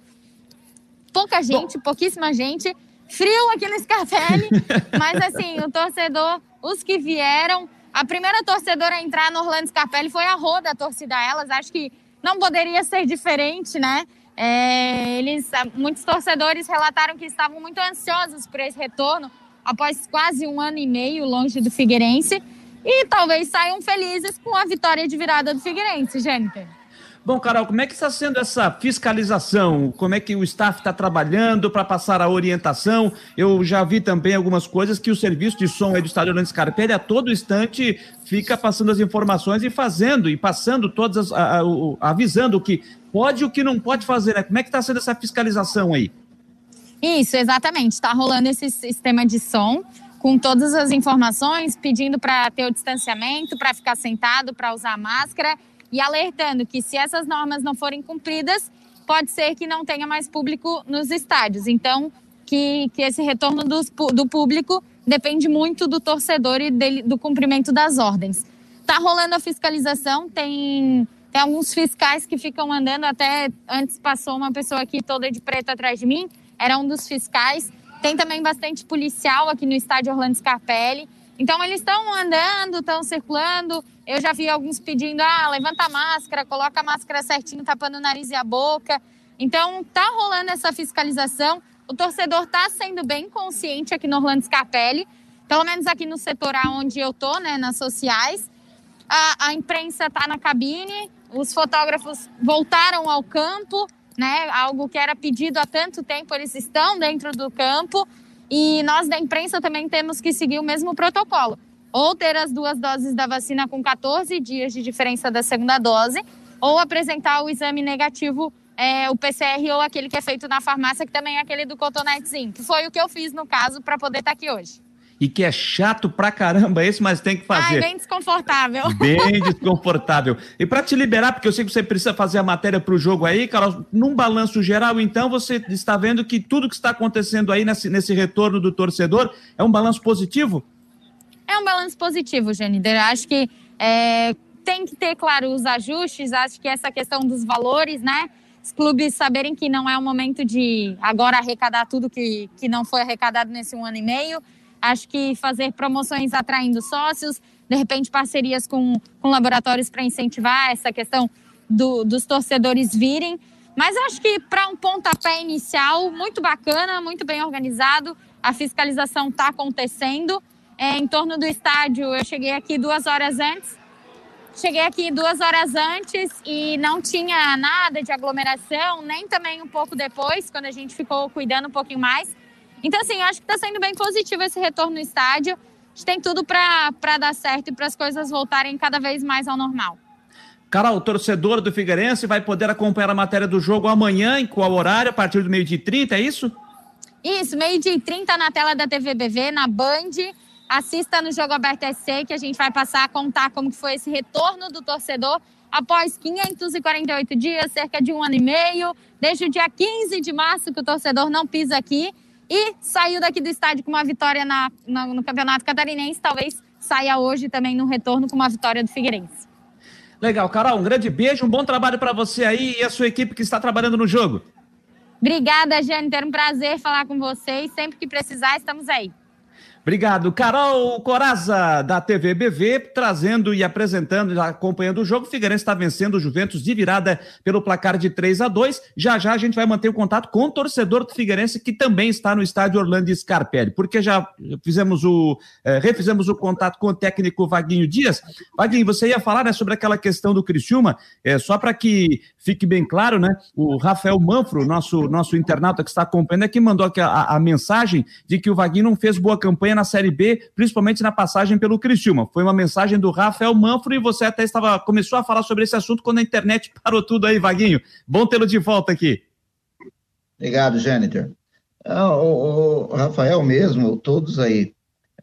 Pouca gente, Bom. pouquíssima gente frio aqui no Scarpelli, mas assim, o torcedor, os que vieram, a primeira torcedora a entrar no Orlando Scarpelli foi a Roda, a torcida elas, acho que não poderia ser diferente, né? É, eles, muitos torcedores relataram que estavam muito ansiosos por esse retorno, após quase um ano e meio longe do Figueirense, e talvez saiam felizes com a vitória de virada do Figueirense, Jênica. Bom, Carol, como é que está sendo essa fiscalização? Como é que o staff está trabalhando para passar a orientação? Eu já vi também algumas coisas que o serviço de som aí do Estádio Orlando Scarpelli a todo instante fica passando as informações e fazendo e passando todas, as, a, a, avisando o que pode e o que não pode fazer, né? Como é que está sendo essa fiscalização aí? Isso, exatamente. Está rolando esse sistema de som com todas as informações, pedindo para ter o distanciamento, para ficar sentado, para usar máscara e alertando que se essas normas não forem cumpridas, pode ser que não tenha mais público nos estádios. Então, que, que esse retorno do, do público depende muito do torcedor e dele, do cumprimento das ordens. Tá rolando a fiscalização, tem, tem alguns fiscais que ficam andando, até antes passou uma pessoa aqui toda de preto atrás de mim, era um dos fiscais. Tem também bastante policial aqui no estádio Orlando Scarpelli. Então eles estão andando, estão circulando. Eu já vi alguns pedindo: ah, levanta a máscara, coloca a máscara certinho, tapando o nariz e a boca. Então tá rolando essa fiscalização. O torcedor está sendo bem consciente aqui no Orlando Scarpelli, pelo menos aqui no setor onde eu tô, né, nas sociais. A, a imprensa está na cabine, os fotógrafos voltaram ao campo, né? Algo que era pedido há tanto tempo, eles estão dentro do campo. E nós da imprensa também temos que seguir o mesmo protocolo. Ou ter as duas doses da vacina com 14 dias de diferença da segunda dose, ou apresentar o exame negativo, é, o PCR ou aquele que é feito na farmácia, que também é aquele do cotonetezinho, que foi o que eu fiz no caso para poder estar tá aqui hoje e que é chato pra caramba esse, mas tem que fazer. Ai, bem desconfortável. Bem desconfortável. E para te liberar, porque eu sei que você precisa fazer a matéria para o jogo aí, Carol, num balanço geral, então você está vendo que tudo que está acontecendo aí nesse, nesse retorno do torcedor é um balanço positivo? É um balanço positivo, Genider. Acho que é, tem que ter, claro, os ajustes, acho que essa questão dos valores, né? Os clubes saberem que não é o momento de agora arrecadar tudo que, que não foi arrecadado nesse um ano e meio Acho que fazer promoções atraindo sócios, de repente parcerias com, com laboratórios para incentivar essa questão do, dos torcedores virem. Mas acho que para um pontapé inicial, muito bacana, muito bem organizado, a fiscalização está acontecendo. É, em torno do estádio, eu cheguei aqui duas horas antes. Cheguei aqui duas horas antes e não tinha nada de aglomeração, nem também um pouco depois, quando a gente ficou cuidando um pouquinho mais. Então, assim, acho que está sendo bem positivo esse retorno no estádio. A gente tem tudo para dar certo e para as coisas voltarem cada vez mais ao normal. Carol, o torcedor do Figueirense vai poder acompanhar a matéria do jogo amanhã, em qual horário? A partir do meio-dia e 30, é isso? Isso, meio-dia e 30 na tela da TVBV, na Band. Assista no Jogo Aberto SC, que a gente vai passar a contar como que foi esse retorno do torcedor após 548 dias, cerca de um ano e meio. Desde o dia 15 de março que o torcedor não pisa aqui e saiu daqui do estádio com uma vitória na, na, no Campeonato Catarinense. Talvez saia hoje também no retorno com uma vitória do Figueirense. Legal, Carol, um grande beijo, um bom trabalho para você aí e a sua equipe que está trabalhando no jogo. Obrigada, Jane. Ter um prazer falar com vocês. Sempre que precisar, estamos aí. Obrigado. Carol Coraza, da TV BV, trazendo e apresentando, acompanhando o jogo. O Figueirense está vencendo o Juventus de virada pelo placar de 3 a 2 Já já a gente vai manter o contato com o torcedor do Figueirense, que também está no estádio Orlando Scarpelli, porque já fizemos o, é, refizemos o contato com o técnico Vaguinho Dias. Vaguinho, você ia falar né, sobre aquela questão do Criciúma, é, só para que fique bem claro, né? O Rafael Manfro, nosso, nosso internauta que está acompanhando, é que mandou aqui a, a mensagem de que o Vaguinho não fez boa campanha na Série B, principalmente na passagem pelo Criciúma. Foi uma mensagem do Rafael Manfro e você até estava começou a falar sobre esse assunto quando a internet parou tudo aí, Vaguinho. Bom tê-lo de volta aqui. Obrigado, Jâniter. Ah, o, o, Rafael mesmo, todos aí.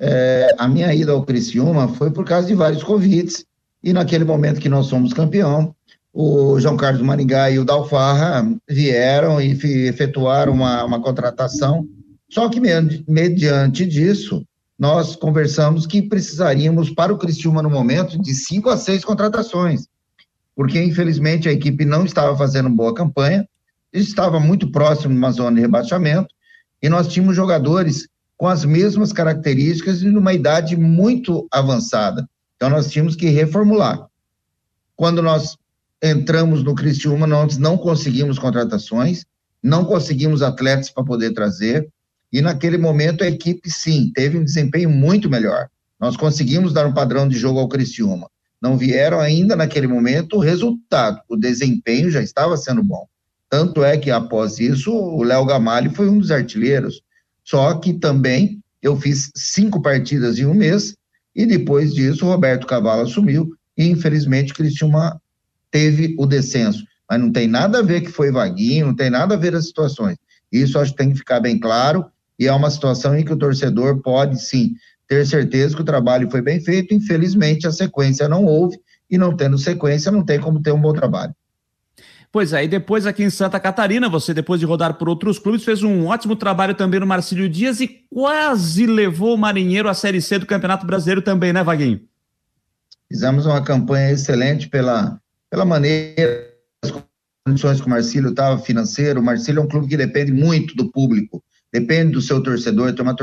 É, a minha ida ao Criciúma foi por causa de vários convites e naquele momento que nós somos campeão, o João Carlos Maringá e o Dalfarra vieram e efetuaram uma, uma contratação só que, mediante disso, nós conversamos que precisaríamos, para o Cristiúma no momento, de cinco a seis contratações, porque, infelizmente, a equipe não estava fazendo boa campanha, estava muito próximo de uma zona de rebaixamento, e nós tínhamos jogadores com as mesmas características e numa idade muito avançada. Então nós tínhamos que reformular. Quando nós entramos no Cristiúma, nós não conseguimos contratações, não conseguimos atletas para poder trazer, e naquele momento a equipe, sim, teve um desempenho muito melhor. Nós conseguimos dar um padrão de jogo ao Criciúma. Não vieram ainda naquele momento o resultado, o desempenho já estava sendo bom. Tanto é que após isso, o Léo Gamalho foi um dos artilheiros. Só que também eu fiz cinco partidas em um mês, e depois disso o Roberto Cavalo assumiu, e infelizmente o Criciúma teve o descenso. Mas não tem nada a ver que foi vaguinho, não tem nada a ver as situações. Isso acho que tem que ficar bem claro, e é uma situação em que o torcedor pode sim ter certeza que o trabalho foi bem feito. Infelizmente, a sequência não houve, e não tendo sequência, não tem como ter um bom trabalho. Pois é, e depois aqui em Santa Catarina, você, depois de rodar por outros clubes, fez um ótimo trabalho também no Marcílio Dias e quase levou o Marinheiro à Série C do Campeonato Brasileiro também, né, Vaguinho? Fizemos uma campanha excelente pela, pela maneira, as condições que o Marcílio estava financeiro. O Marcílio é um clube que depende muito do público, depende do seu torcedor, tem uma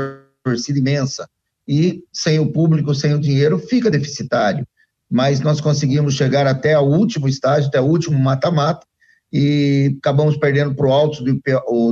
torcida imensa. E sem o público, sem o dinheiro, fica deficitário. Mas nós conseguimos chegar até o último estágio, até o último mata-mata, e acabamos perdendo para o Alto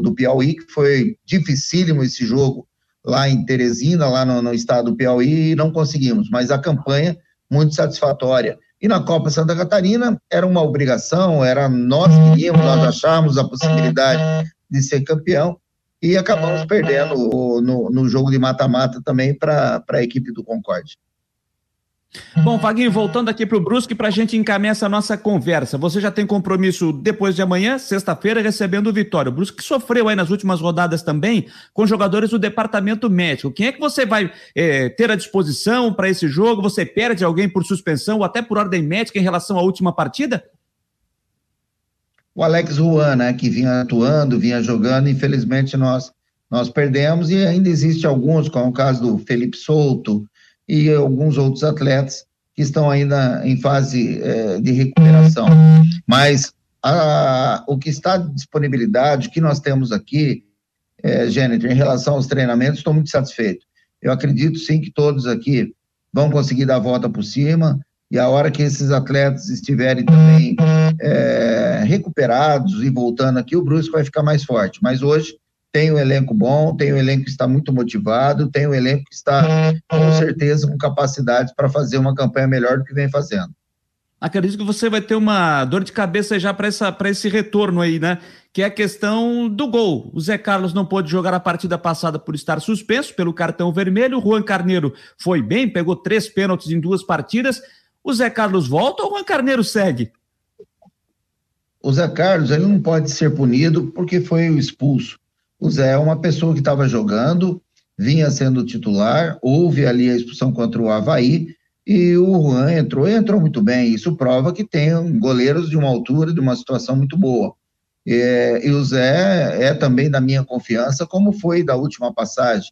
do Piauí, que foi dificílimo esse jogo lá em Teresina, lá no, no estado do Piauí, e não conseguimos. Mas a campanha muito satisfatória. E na Copa Santa Catarina era uma obrigação, era nós queríamos, nós achávamos a possibilidade de ser campeão e acabamos perdendo no, no jogo de mata-mata também para a equipe do Concorde. Bom, Vaguinho, voltando aqui para o Brusque para a gente encaminhar essa nossa conversa. Você já tem compromisso depois de amanhã, sexta-feira, recebendo o Vitória. O Brusque sofreu aí nas últimas rodadas também com jogadores do departamento médico. Quem é que você vai é, ter à disposição para esse jogo? Você perde alguém por suspensão ou até por ordem médica em relação à última partida? O Alex Juan, né, que vinha atuando, vinha jogando, infelizmente nós, nós perdemos e ainda existe alguns, como o caso do Felipe Souto, e alguns outros atletas que estão ainda em fase é, de recuperação. Mas a, o que está de disponibilidade, o que nós temos aqui, é, Jennifer, em relação aos treinamentos, estou muito satisfeito. Eu acredito sim que todos aqui vão conseguir dar a volta por cima, e a hora que esses atletas estiverem também é, recuperados e voltando aqui, o Brusque vai ficar mais forte. Mas hoje tem um elenco bom, tem um elenco que está muito motivado, tem um elenco que está, com certeza, com capacidade para fazer uma campanha melhor do que vem fazendo. Acredito que você vai ter uma dor de cabeça já para esse retorno aí, né? Que é a questão do gol. O Zé Carlos não pôde jogar a partida passada por estar suspenso pelo cartão vermelho. O Juan Carneiro foi bem, pegou três pênaltis em duas partidas. O Zé Carlos volta ou o Juan Carneiro segue? O Zé Carlos ele não pode ser punido porque foi expulso. O Zé é uma pessoa que estava jogando, vinha sendo titular, houve ali a expulsão contra o Havaí, e o Juan entrou e entrou muito bem. Isso prova que tem goleiros de uma altura, de uma situação muito boa. É, e o Zé é também da minha confiança, como foi da última passagem.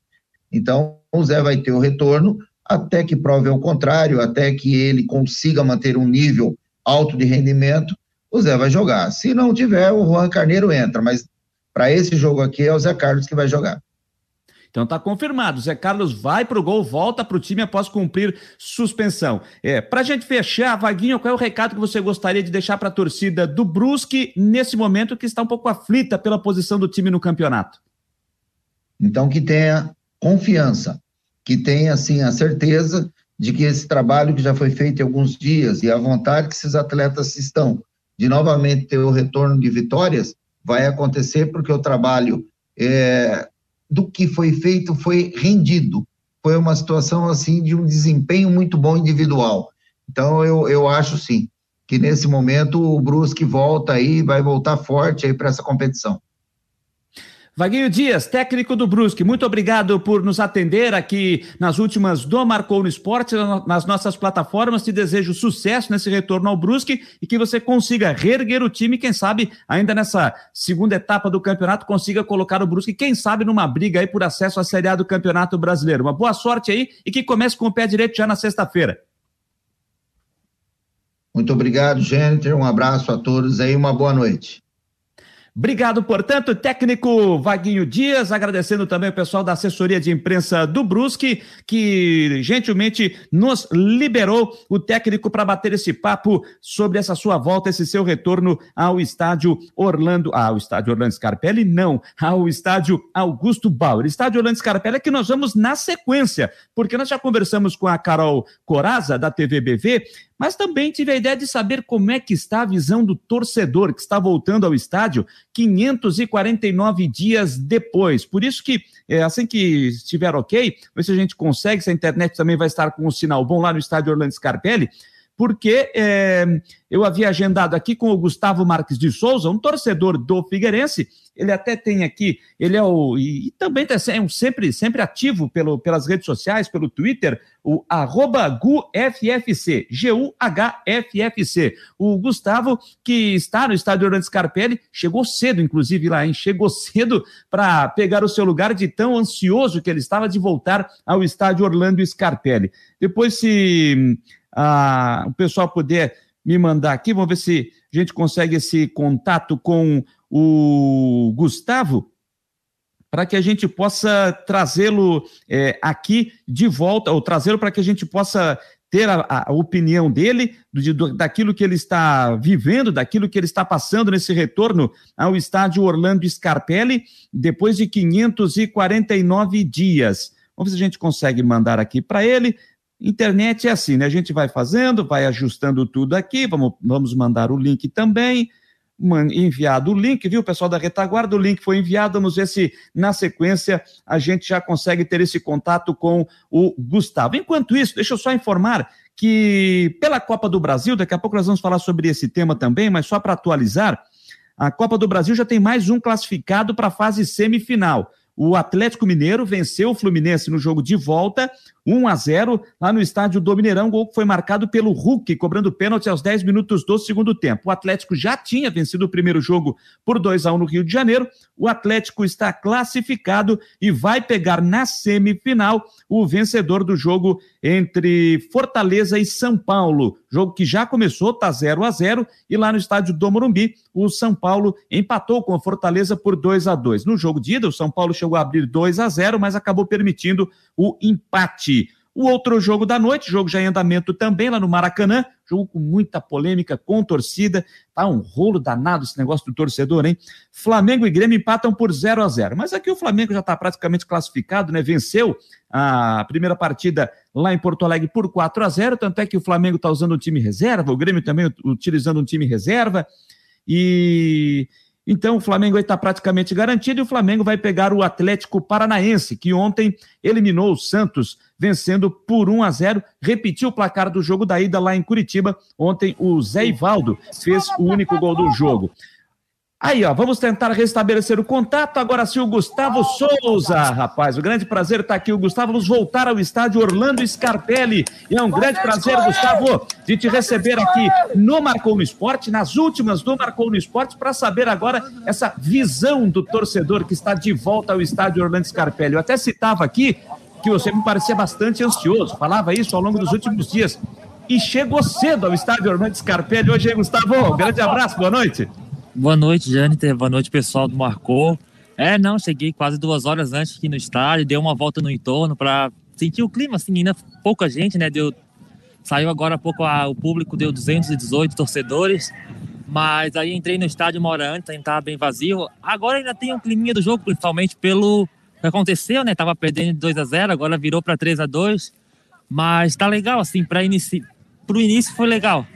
Então, o Zé vai ter o retorno até que prove o contrário, até que ele consiga manter um nível alto de rendimento, o Zé vai jogar. Se não tiver, o Juan Carneiro entra, mas para esse jogo aqui é o Zé Carlos que vai jogar. Então tá confirmado, Zé Carlos vai pro gol, volta pro time após cumprir suspensão. É, pra gente fechar, Vaguinho, qual é o recado que você gostaria de deixar para a torcida do Brusque nesse momento que está um pouco aflita pela posição do time no campeonato? Então que tenha confiança, que tenha assim a certeza de que esse trabalho que já foi feito em alguns dias e a vontade que esses atletas estão de novamente ter o retorno de vitórias, vai acontecer porque o trabalho é, do que foi feito foi rendido. Foi uma situação assim de um desempenho muito bom individual. Então eu, eu acho sim que nesse momento o Brusque volta aí, vai voltar forte aí para essa competição. Vaguinho Dias, técnico do Brusque, muito obrigado por nos atender aqui nas últimas do Marcou no Esporte, nas nossas plataformas. Te desejo sucesso nesse retorno ao Brusque e que você consiga reerguer o time, quem sabe ainda nessa segunda etapa do campeonato consiga colocar o Brusque, quem sabe numa briga aí por acesso à Série A do Campeonato Brasileiro. Uma boa sorte aí e que comece com o pé direito já na sexta-feira. Muito obrigado, Jennifer. Um abraço a todos aí, uma boa noite. Obrigado, portanto, técnico Vaguinho Dias, agradecendo também o pessoal da assessoria de imprensa do Brusque, que gentilmente nos liberou o técnico para bater esse papo sobre essa sua volta, esse seu retorno ao estádio Orlando, ah, ao estádio Orlando Scarpelli, não, ao estádio Augusto Bauer. Estádio Orlando Scarpelli é que nós vamos na sequência, porque nós já conversamos com a Carol Coraza, da TVBV, mas também tive a ideia de saber como é que está a visão do torcedor que está voltando ao estádio 549 dias depois. Por isso que, é, assim que estiver ok, ver se a gente consegue, se a internet também vai estar com um sinal bom lá no estádio Orlando Scarpelli, porque é, eu havia agendado aqui com o Gustavo Marques de Souza, um torcedor do Figueirense, ele até tem aqui, ele é o. E, e também tá, é um sempre, sempre ativo pelo, pelas redes sociais, pelo Twitter, o arroba GuFFC, G-U-H-F-F-C. O Gustavo, que está no estádio Orlando Scarpelli, chegou cedo, inclusive, lá, hein? Chegou cedo para pegar o seu lugar de tão ansioso que ele estava de voltar ao estádio Orlando Scarpelli. Depois, se ah, o pessoal puder me mandar aqui, vamos ver se a gente consegue esse contato com o Gustavo, para que a gente possa trazê-lo é, aqui de volta, ou trazê-lo para que a gente possa ter a, a opinião dele, do, do, daquilo que ele está vivendo, daquilo que ele está passando nesse retorno ao estádio Orlando Scarpelli, depois de 549 dias. Vamos ver se a gente consegue mandar aqui para ele. Internet é assim, né? A gente vai fazendo, vai ajustando tudo aqui, vamos, vamos mandar o link também enviado o link, viu, pessoal da retaguarda? O link foi enviado. Vamos ver se na sequência a gente já consegue ter esse contato com o Gustavo. Enquanto isso, deixa eu só informar que pela Copa do Brasil, daqui a pouco nós vamos falar sobre esse tema também, mas só para atualizar, a Copa do Brasil já tem mais um classificado para a fase semifinal. O Atlético Mineiro venceu o Fluminense no jogo de volta, 1 a 0 lá no estádio do Mineirão. Gol que foi marcado pelo Hulk, cobrando pênalti aos 10 minutos do segundo tempo. O Atlético já tinha vencido o primeiro jogo por 2 a 1 no Rio de Janeiro. O Atlético está classificado e vai pegar na semifinal o vencedor do jogo entre Fortaleza e São Paulo. Jogo que já começou, tá 0 a 0 e lá no estádio do Morumbi, o São Paulo empatou com a Fortaleza por 2 a 2. No jogo de ida, o São Paulo chegou a abrir 2 a 0, mas acabou permitindo o empate. O outro jogo da noite, jogo já em andamento também lá no Maracanã, jogo com muita polêmica com torcida, tá um rolo danado esse negócio do torcedor, hein? Flamengo e Grêmio empatam por 0 a 0 mas aqui o Flamengo já está praticamente classificado, né? Venceu a primeira partida lá em Porto Alegre por 4 a 0 tanto é que o Flamengo está usando um time reserva, o Grêmio também utilizando um time reserva, e então o Flamengo está praticamente garantido e o Flamengo vai pegar o Atlético Paranaense, que ontem eliminou o Santos, vencendo por 1 a 0. Repetiu o placar do jogo da ida lá em Curitiba. Ontem o Zé Ivaldo fez o único gol do jogo. Aí, ó, vamos tentar restabelecer o contato. Agora sim, o Gustavo Souza, rapaz. O grande prazer estar aqui, o Gustavo. Vamos voltar ao estádio Orlando Scarpelli. E é um grande prazer, Gustavo, de te receber aqui no Marcou no Esporte, nas últimas do Marcou no Esporte, para saber agora essa visão do torcedor que está de volta ao estádio Orlando Scarpelli. Eu até citava aqui que você me parecia bastante ansioso, falava isso ao longo dos últimos dias. E chegou cedo ao estádio Orlando Scarpelli hoje, hein, Gustavo? Um grande abraço, boa noite. Boa noite, Jâniter. Boa noite, pessoal do Marcou. É, não, cheguei quase duas horas antes aqui no estádio, dei uma volta no entorno para sentir o clima, assim, ainda pouca gente, né? Deu, saiu agora há pouco a, o público, deu 218 torcedores, mas aí entrei no estádio uma hora antes, estava bem vazio. Agora ainda tem um climinha do jogo, principalmente pelo que aconteceu, né? Tava perdendo de 2 a 0 agora virou para 3 a 2 mas tá legal, assim, para inici... o início foi legal.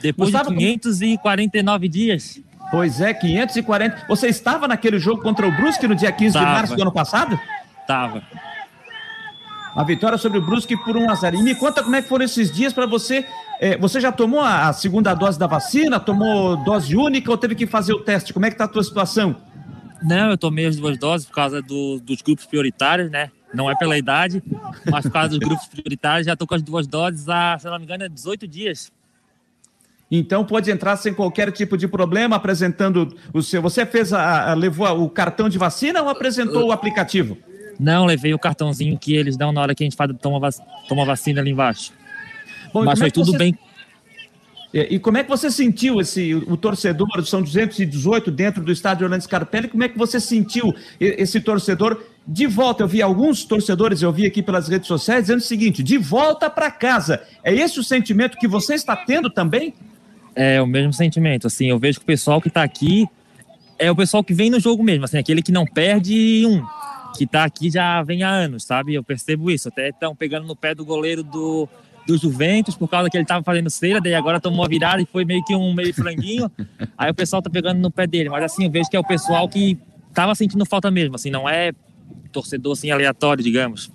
Depois Gustavo, de 549 dias, Pois é, 540. Você estava naquele jogo contra o Brusque no dia 15 Tava. de março do ano passado? Tava. A vitória sobre o Brusque por 1 a 0. E me conta como é que foram esses dias para você. É, você já tomou a, segunda dose da vacina? Tomou dose única ou teve que fazer o teste? Como é que tá a tua situação? Não, eu tomei as duas doses por causa do, dos grupos prioritários, né? Não é pela idade, mas por causa dos grupos prioritários. Já tô com as duas doses há, se não me engano, 18 dias. Então pode entrar sem qualquer tipo de problema, apresentando o seu. Você fez a, a levou o cartão de vacina ou apresentou o aplicativo? Não, levei o cartãozinho que eles dão na hora que a gente faz, toma, toma vacina ali embaixo. Bom, Mas foi é tudo você... bem. E, e, como é que você sentiu esse o torcedor? São 218 dentro do estádio Orlando Scarpelli. Como é que você sentiu esse torcedor de volta? Eu vi alguns torcedores, eu vi aqui pelas redes sociais, dizendo o seguinte: de volta para casa. É esse o sentimento que você está tendo também? É o mesmo sentimento. Assim, eu vejo que o pessoal que está aqui é o pessoal que vem no jogo mesmo, assim, aquele que não perde um, que está aqui já vem há anos, sabe? Eu percebo isso. Até estão pegando no pé do goleiro do do Juventus por causa que ele estava fazendo cera, daí agora tomou a virada e foi meio que um meio franguinho. Aí o pessoal tá pegando no pé dele, mas assim, eu vejo que é o pessoal que tava sentindo falta mesmo, assim, não é torcedor assim aleatório, digamos.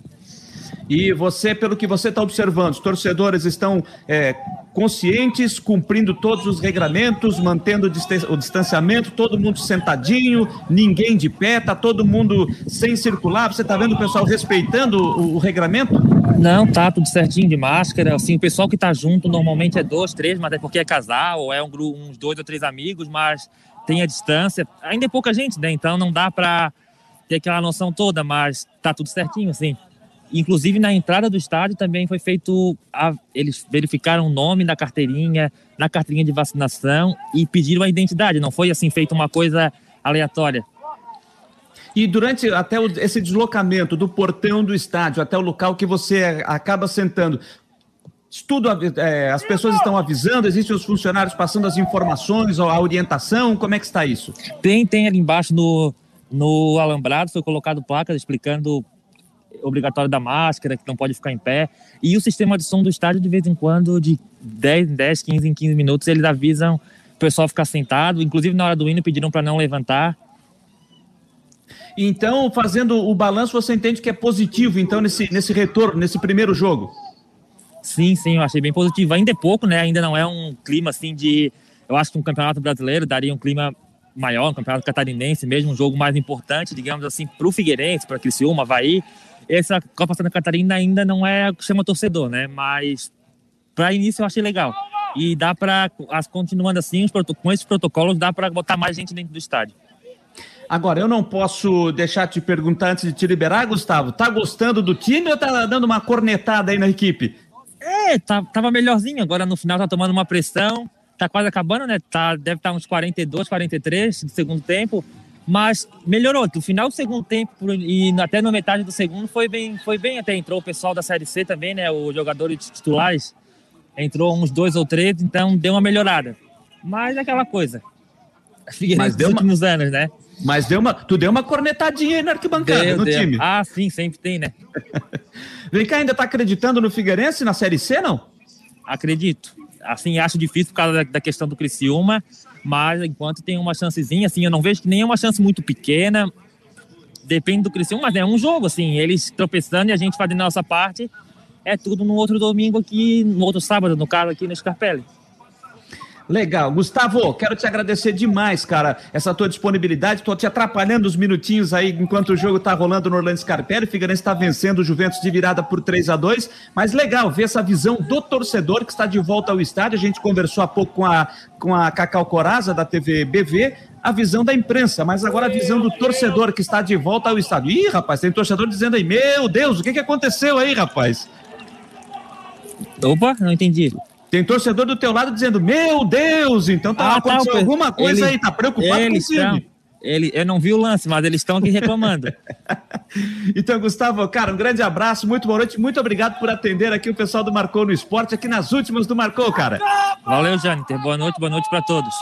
E você, pelo que você está observando, os torcedores estão é, conscientes, cumprindo todos os regramentos, mantendo o distanciamento, todo mundo sentadinho, ninguém de pé, tá todo mundo sem circular. Você está vendo o pessoal respeitando o, o, regramento? Não, tá tudo certinho de máscara. Assim, o pessoal que está junto normalmente é dois, três, mas é porque é casal ou é um grupo, uns dois ou três amigos, mas tem a distância. Ainda é pouca gente, né? Então não dá para ter aquela noção toda, mas tá tudo certinho, assim. Inclusive, na entrada do estádio também foi feito. A, eles verificaram o nome da carteirinha, na carteirinha de vacinação e pediram a identidade. Não foi assim feito uma coisa aleatória. E durante até o, esse deslocamento do portão do estádio até o local que você acaba sentando, tudo, é, as pessoas estão avisando, existem os funcionários passando as informações, a orientação, como é que está isso? Tem, tem ali embaixo no, no alambrado, foi colocado placas explicando obrigatório da máscara, que não pode ficar em pé. E o sistema de som do estádio, de vez em quando, de 10 10, 15 em 15 minutos, eles avisam o pessoal ficar sentado. Inclusive, na hora do hino, pediram para não levantar. Então, fazendo o balanço, você entende que é positivo, então, nesse, nesse retorno, nesse primeiro jogo? Sim, sim, eu achei bem positivo. Ainda é pouco, né? Ainda não é um clima assim de. Eu acho que um campeonato brasileiro daria um clima maior, um campeonato catarinense, mesmo um jogo mais importante, digamos assim, para o Figueirense, para Criciúma, Havaí essa Copa Santa Catarina ainda não é o que chama torcedor, né? Mas para início eu achei legal. E dá para, continuando assim, com esses protocolos, dá para botar mais gente dentro do estádio. Agora, eu não posso deixar de te perguntar antes de te liberar, Gustavo. Tá gostando do time ou tá dando uma cornetada aí na equipe? É, tá, tava melhorzinho. Agora no final tá tomando uma pressão. Tá quase acabando, né? Tá, deve estar tá uns 42, 43 do segundo tempo. Mas melhorou. No final do segundo tempo e até na metade do segundo foi bem, foi bem até. Entrou o pessoal da Série C também, né? Os jogadores titulares. Entrou uns dois ou três, então deu uma melhorada. Mas é aquela coisa. Mas deu últimos uma... anos, né? Mas deu uma, tu deu uma cornetadinha aí na arquibancada deu, no deu. time. Ah, sim, sempre tem, né? Vem cá, ainda tá acreditando no Figueirense na Série C, não? Acredito. Assim, acho difícil por causa da, da questão do Criciúma, mas enquanto tem uma chancezinha, assim, eu não vejo que nem é uma chance muito pequena. Depende do Criciúma, mas é um jogo, assim, eles tropeçando e a gente fazendo a nossa parte. É tudo no outro domingo aqui, no outro sábado, no caso aqui no Scarpelli. Legal. Gustavo, quero te agradecer demais, cara, essa tua disponibilidade. Tô te atrapalhando os minutinhos aí enquanto o jogo tá rolando no Orlando Scarpelli. O Figueirense está vencendo o Juventus de virada por 3 a 2 Mas legal ver essa visão do torcedor que está de volta ao estádio. A gente conversou há pouco com a, com a Cacau Coraza, da TV BV a visão da imprensa, mas agora a visão do torcedor que está de volta ao estádio. Ih, rapaz, tem torcedor dizendo aí, meu Deus, o que, que aconteceu aí, rapaz? Opa, não entendi. Tem torcedor do teu lado dizendo, meu Deus, então tá, ah, tá alguma coisa ele, aí, tá preocupado eles com o time. Ele, eu não vi o lance, mas eles estão aqui reclamando. então, Gustavo, cara, um grande abraço, muito boa noite, muito obrigado por atender aqui o pessoal do Marcou no Esporte, aqui nas últimas do Marcou, cara. Valeu, Jâniter, boa noite, boa noite para todos.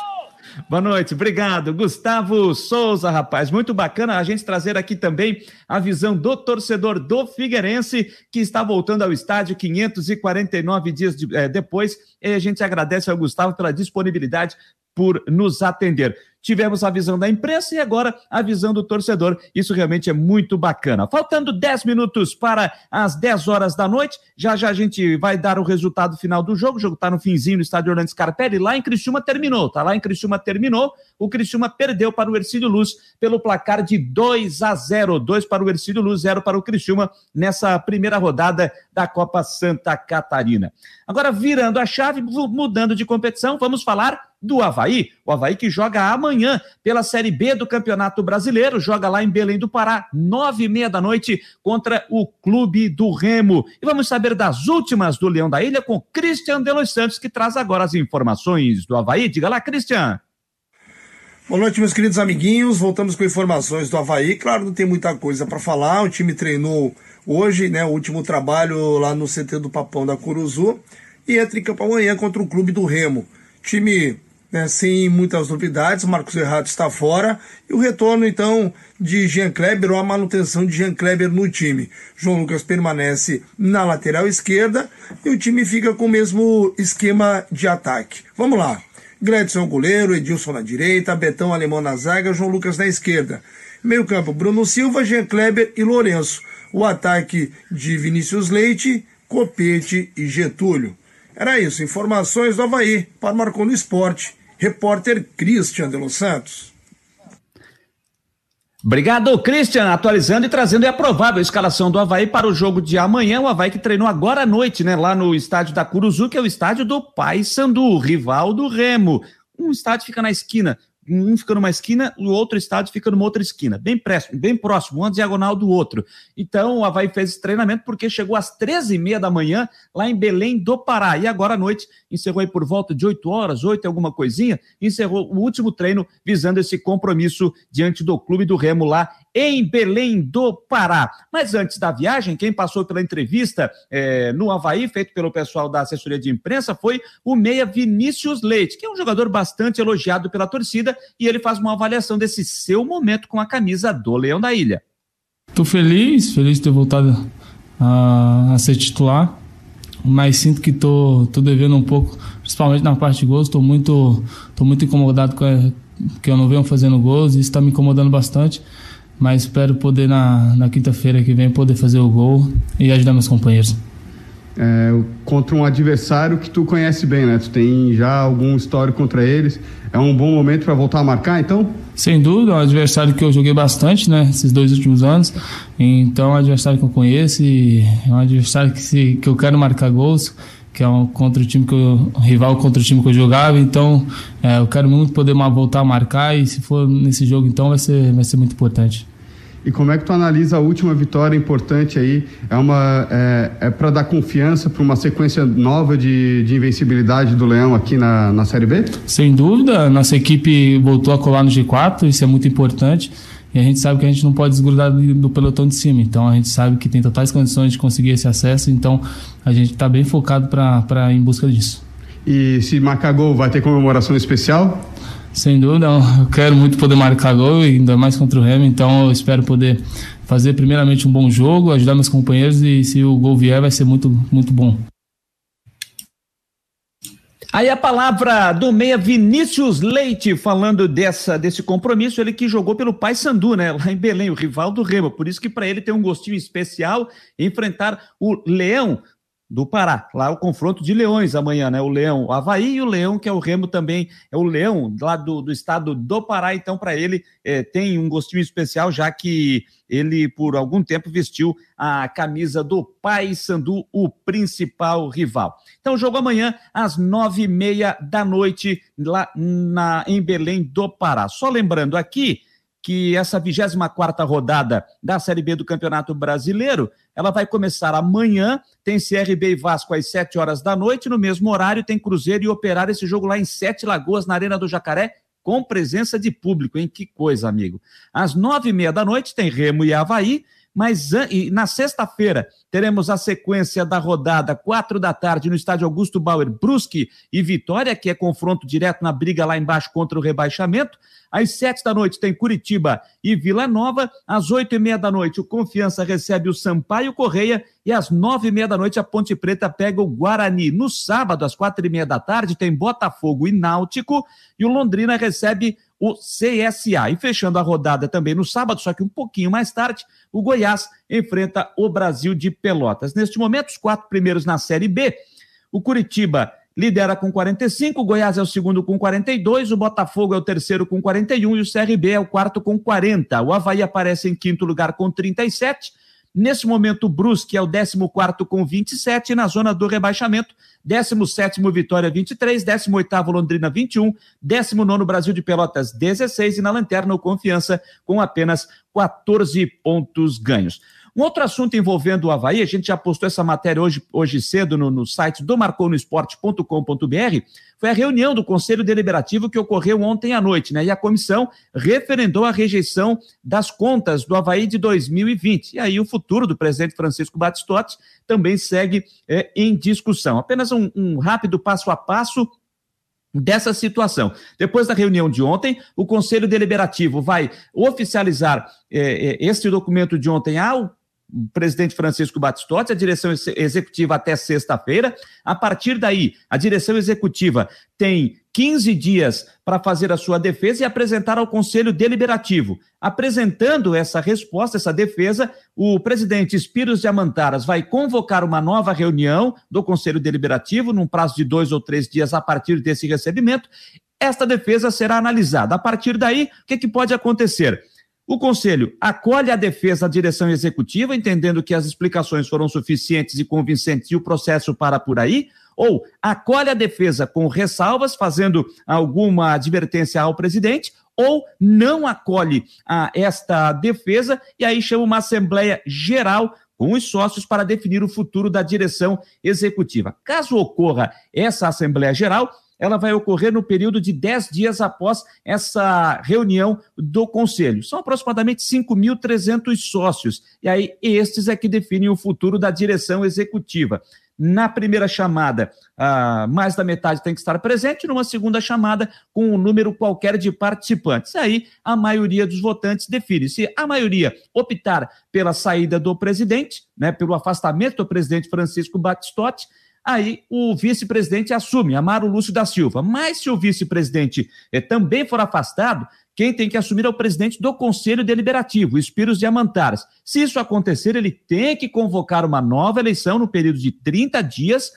Boa noite, obrigado. Gustavo Souza, rapaz, muito bacana a gente trazer aqui também a visão do torcedor do Figueirense, que está voltando ao estádio 549 dias de, é, depois. E a gente agradece ao Gustavo pela disponibilidade por nos atender. Tivemos a visão da imprensa e agora a visão do torcedor. Isso realmente é muito bacana. Faltando 10 minutos para as 10 horas da noite, já já a gente vai dar o resultado final do jogo. O jogo está no finzinho no estádio Orlando Scarpelli. Lá em Criciúma terminou, tá? Lá em Criciúma terminou. O Criciúma perdeu para o Ercílio Luz pelo placar de 2 a 0. 2 para o Ercílio Luz, 0 para o Criciúma nessa primeira rodada da Copa Santa Catarina. Agora, virando a chave, mudando de competição, vamos falar do Havaí. O Havaí que joga amanhã pela Série B do Campeonato Brasileiro, joga lá em Belém do Pará, nove e meia da noite, contra o Clube do Remo. E vamos saber das últimas do Leão da Ilha com Christian Delos Santos, que traz agora as informações do Havaí. Diga lá, Christian. Boa noite, meus queridos amiguinhos. Voltamos com informações do Havaí. Claro, não tem muita coisa para falar. O time treinou hoje, né? O último trabalho lá no CT do Papão da Curuzu. E entra em campo amanhã contra o Clube do Remo. Time né, sem muitas novidades. Marcos Errato está fora. E o retorno, então, de Jean Kleber ou a manutenção de Jean Kleber no time. João Lucas permanece na lateral esquerda e o time fica com o mesmo esquema de ataque. Vamos lá. Gledson goleiro, Edilson na direita, Betão alemão na zaga, João Lucas na esquerda. Meio campo, Bruno Silva, Jean Kleber e Lourenço. O ataque de Vinícius Leite, Copete e Getúlio. Era isso, informações do Havaí para Marcou no Esporte. Repórter Christian de Los Santos. Obrigado, Christian, atualizando e trazendo a provável escalação do Havaí para o jogo de amanhã. O Havaí que treinou agora à noite, né? Lá no estádio da Curuzu, que é o estádio do Paysandu, rival do Remo. Um estádio fica na esquina um fica numa esquina, o outro estádio fica numa outra esquina, bem próximo, bem próximo, uma diagonal do outro. Então o Havaí fez esse treinamento porque chegou às 13h30 da manhã lá em Belém do Pará. E agora à noite encerrou aí por volta de 8 horas, 8 alguma coisinha, encerrou o último treino visando esse compromisso diante do Clube do Remo lá em Belém do Pará. Mas antes da viagem, quem passou pela entrevista é, no Havaí, feito pelo pessoal da assessoria de imprensa, foi o meia Vinícius Leite, que é um jogador bastante elogiado pela torcida, e ele faz uma avaliação desse seu momento com a camisa do Leão da Ilha. Estou feliz, feliz de ter voltado a, a ser titular, mas sinto que estou tô, tô devendo um pouco, principalmente na parte de gols. Estou muito, tô muito incomodado com a, que eu não venho fazendo gols, isso está me incomodando bastante mas espero poder na, na quinta-feira que vem poder fazer o gol e ajudar meus companheiros. É, contra um adversário que tu conhece bem, né? Tu tem já algum histórico contra eles. É um bom momento para voltar a marcar, então? Sem dúvida, é um adversário que eu joguei bastante, né? Esses dois últimos anos. Então, é um adversário que eu conheço e é um adversário que, se, que eu quero marcar gols que é um contra o time que eu, rival contra o time que eu jogava, então é, eu quero muito poder voltar a marcar e se for nesse jogo então vai ser, vai ser muito importante. E como é que tu analisa a última vitória importante aí? É uma é, é para dar confiança para uma sequência nova de, de invencibilidade do Leão aqui na, na Série B? Sem dúvida, nossa equipe voltou a colar no G4, isso é muito importante. E a gente sabe que a gente não pode desgrudar do pelotão de cima. Então a gente sabe que tem totais condições de conseguir esse acesso. Então a gente está bem focado para em busca disso. E se marcar gol, vai ter comemoração especial? Sem dúvida, eu quero muito poder marcar gol, ainda mais contra o Remo. Então eu espero poder fazer primeiramente um bom jogo, ajudar meus companheiros e se o gol vier vai ser muito, muito bom. Aí a palavra do meia Vinícius Leite falando dessa desse compromisso, ele que jogou pelo Paysandu, né, lá em Belém, o rival do Remo. Por isso que para ele tem um gostinho especial enfrentar o Leão do Pará. Lá o confronto de leões amanhã, né? O Leão, o Havaí e o Leão, que é o Remo também, é o Leão lá do, do estado do Pará. Então, para ele, é, tem um gostinho especial, já que ele, por algum tempo, vestiu a camisa do Pai Sandu, o principal rival. Então, jogo amanhã, às nove e meia da noite, lá na, em Belém do Pará. Só lembrando aqui que essa 24 rodada da Série B do Campeonato Brasileiro, ela vai começar amanhã, tem CRB e Vasco às 7 horas da noite, no mesmo horário tem Cruzeiro e Operário, esse jogo lá em Sete Lagoas, na Arena do Jacaré, com presença de público, hein? Que coisa, amigo. Às nove e meia da noite tem Remo e Havaí, mas na sexta-feira teremos a sequência da rodada, quatro da tarde, no estádio Augusto Bauer, Brusque e Vitória, que é confronto direto na briga lá embaixo contra o rebaixamento. Às sete da noite tem Curitiba e Vila Nova. Às oito e meia da noite, o Confiança recebe o Sampaio Correia. E às nove e meia da noite, a Ponte Preta pega o Guarani. No sábado, às quatro e meia da tarde, tem Botafogo e Náutico. E o Londrina recebe o CSA. E fechando a rodada também no sábado, só que um pouquinho mais tarde, o Goiás enfrenta o Brasil de Pelotas. Neste momento, os quatro primeiros na Série B. O Curitiba lidera com 45, o Goiás é o segundo com 42, o Botafogo é o terceiro com 41 e o CRB é o quarto com 40. O Havaí aparece em quinto lugar com 37. Nesse momento, o Brusque é o 14 com 27, na zona do rebaixamento, 17 Vitória 23, 18 Londrina 21, 19 Brasil de Pelotas 16 e na lanterna o Confiança com apenas 14 pontos ganhos. Um outro assunto envolvendo o Havaí, a gente já postou essa matéria hoje, hoje cedo no, no site do marconosport.com.br, foi a reunião do Conselho Deliberativo que ocorreu ontem à noite, né? E a comissão referendou a rejeição das contas do Havaí de 2020. E aí o futuro do presidente Francisco Batistotti também segue é, em discussão. Apenas um, um rápido passo a passo dessa situação. Depois da reunião de ontem, o Conselho Deliberativo vai oficializar é, este documento de ontem ao presidente Francisco Batistotti, a direção executiva até sexta-feira. A partir daí, a direção executiva tem 15 dias para fazer a sua defesa e apresentar ao Conselho Deliberativo. Apresentando essa resposta, essa defesa, o presidente Espiros de Amantaras vai convocar uma nova reunião do Conselho Deliberativo, num prazo de dois ou três dias a partir desse recebimento. Esta defesa será analisada. A partir daí, o que, que pode acontecer? O Conselho acolhe a defesa da direção executiva, entendendo que as explicações foram suficientes e convincentes e o processo para por aí, ou acolhe a defesa com ressalvas, fazendo alguma advertência ao presidente, ou não acolhe a esta defesa e aí chama uma Assembleia Geral com os sócios para definir o futuro da direção executiva. Caso ocorra essa Assembleia Geral, ela vai ocorrer no período de 10 dias após essa reunião do Conselho. São aproximadamente 5.300 sócios, e aí estes é que definem o futuro da direção executiva. Na primeira chamada, ah, mais da metade tem que estar presente, numa segunda chamada, com um número qualquer de participantes. Aí a maioria dos votantes define. Se a maioria optar pela saída do presidente, né, pelo afastamento do presidente Francisco Batistotti, aí o vice-presidente assume, Amaro Lúcio da Silva. Mas se o vice-presidente eh, também for afastado, quem tem que assumir é o presidente do Conselho Deliberativo, Espiros Diamantaras. Se isso acontecer, ele tem que convocar uma nova eleição no período de 30 dias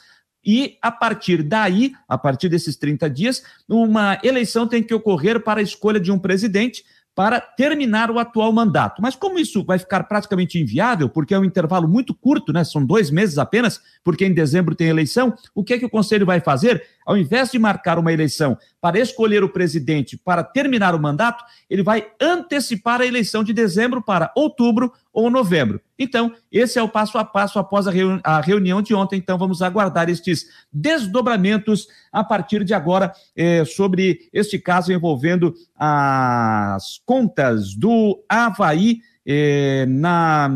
e a partir daí, a partir desses 30 dias, uma eleição tem que ocorrer para a escolha de um presidente para terminar o atual mandato. Mas como isso vai ficar praticamente inviável, porque é um intervalo muito curto, né? São dois meses apenas, porque em dezembro tem eleição, o que é que o Conselho vai fazer? Ao invés de marcar uma eleição para escolher o presidente para terminar o mandato, ele vai antecipar a eleição de dezembro para outubro ou novembro. Então, esse é o passo a passo após a, reuni a reunião de ontem. Então, vamos aguardar estes desdobramentos a partir de agora eh, sobre este caso envolvendo as contas do Havaí eh, na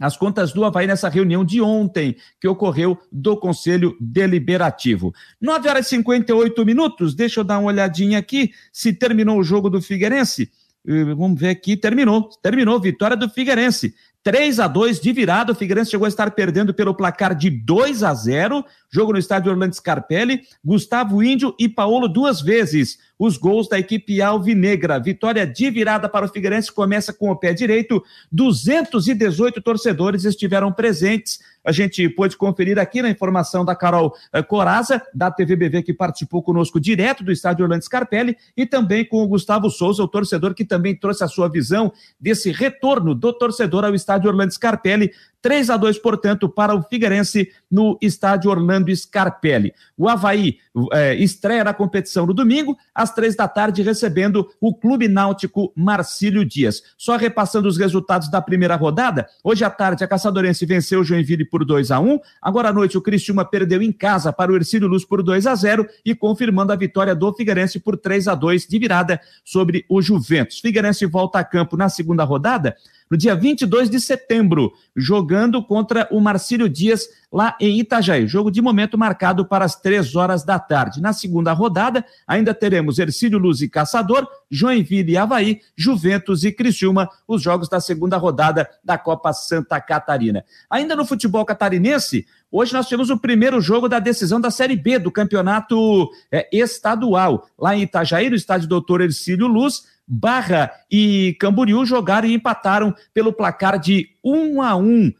as contas do Havaí nessa reunião de ontem, que ocorreu do Conselho Deliberativo. 9 horas e 58 minutos, deixa eu dar uma olhadinha aqui se terminou o jogo do Figueirense. Eh, vamos ver aqui, terminou, terminou, vitória do Figueirense. 3 a 2 de virada, o Figueirense chegou a estar perdendo pelo placar de 2 a 0. Jogo no estádio Orlando Scarpelli, Gustavo Índio e Paulo duas vezes. Os gols da equipe alvinegra. Vitória de virada para o Figueirense começa com o pé direito. 218 torcedores estiveram presentes a gente pôde conferir aqui na informação da Carol eh, Coraza, da TVBV, que participou conosco direto do estádio Orlando Scarpelli, e também com o Gustavo Souza, o torcedor que também trouxe a sua visão desse retorno do torcedor ao estádio Orlando Scarpelli 3 a 2 portanto, para o Figueirense no estádio Orlando Scarpelli. O Havaí é, estreia na competição no domingo, às três da tarde, recebendo o Clube Náutico Marcílio Dias. Só repassando os resultados da primeira rodada, hoje à tarde a Caçadorense venceu o Joinville por 2 a 1 agora à noite o Cristiúma perdeu em casa para o Ercílio Luz por 2 a 0 e confirmando a vitória do Figueirense por 3 a 2 de virada sobre o Juventus. Figueirense volta a campo na segunda rodada no dia 22 de setembro, jogando contra o Marcílio Dias lá em Itajaí. Jogo de momento marcado para as três horas da tarde. Na segunda rodada, ainda teremos Ercílio Luz e Caçador, Joinville e Havaí, Juventus e Criciúma, os jogos da segunda rodada da Copa Santa Catarina. Ainda no futebol catarinense, Hoje nós tivemos o primeiro jogo da decisão da Série B do campeonato é, estadual. Lá em Itajaí, no estádio Doutor Ercílio Luz, Barra e Camboriú jogaram e empataram pelo placar de 1 a 1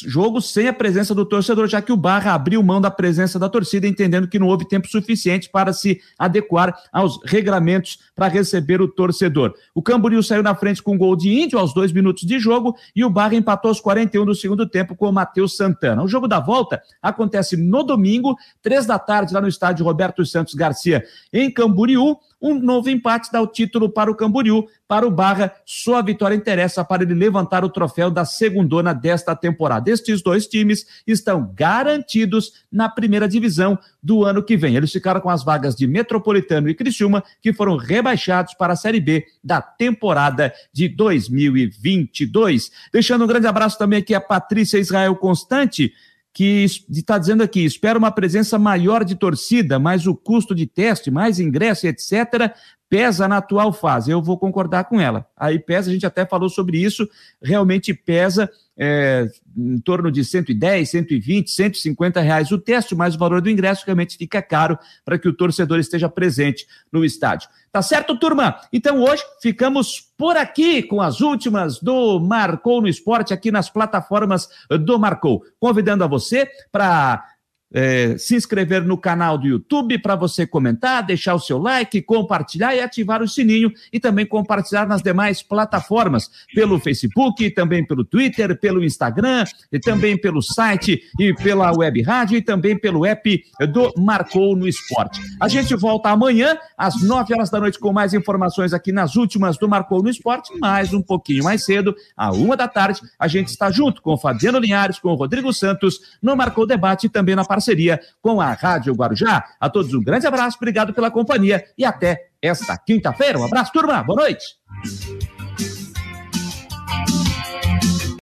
jogo sem a presença do torcedor, já que o Barra abriu mão da presença da torcida, entendendo que não houve tempo suficiente para se adequar aos regramentos para receber o torcedor. O Camboriú saiu na frente com um gol de índio aos dois minutos de jogo e o Barra empatou aos 41 do segundo tempo com o Matheus Santana. O jogo da volta acontece no domingo, três da tarde, lá no estádio Roberto Santos Garcia, em Camboriú. Um novo empate dá o título para o Camboriú, para o Barra, só a vitória interessa para ele levantar o troféu da segundona desta temporada. Estes dois times estão garantidos na primeira divisão do ano que vem. Eles ficaram com as vagas de Metropolitano e Criciúma, que foram rebaixados para a Série B da temporada de 2022. Deixando um grande abraço também aqui a Patrícia Israel Constante, que está dizendo aqui, espera uma presença maior de torcida, mas o custo de teste, mais ingresso, etc., pesa na atual fase. Eu vou concordar com ela. Aí pesa, a gente até falou sobre isso, realmente pesa é, em torno de 110, 120, 150 reais o teste, mas o valor do ingresso realmente fica caro para que o torcedor esteja presente no estádio. Tá certo, turma? Então hoje ficamos por aqui com as últimas do Marcou no Esporte aqui nas plataformas do Marcou. Convidando a você para é, se inscrever no canal do YouTube para você comentar, deixar o seu like, compartilhar e ativar o sininho e também compartilhar nas demais plataformas, pelo Facebook, também pelo Twitter, pelo Instagram, e também pelo site e pela web rádio e também pelo app do Marcou no Esporte. A gente volta amanhã às 9 horas da noite com mais informações aqui nas últimas do Marcou no Esporte, mais um pouquinho mais cedo, à uma da tarde, a gente está junto com o Fabiano Linhares, com o Rodrigo Santos, no Marcou Debate e também na parceria parceria com a Rádio Guarujá. A todos um grande abraço, obrigado pela companhia e até esta quinta-feira. Um abraço, turma. Boa noite.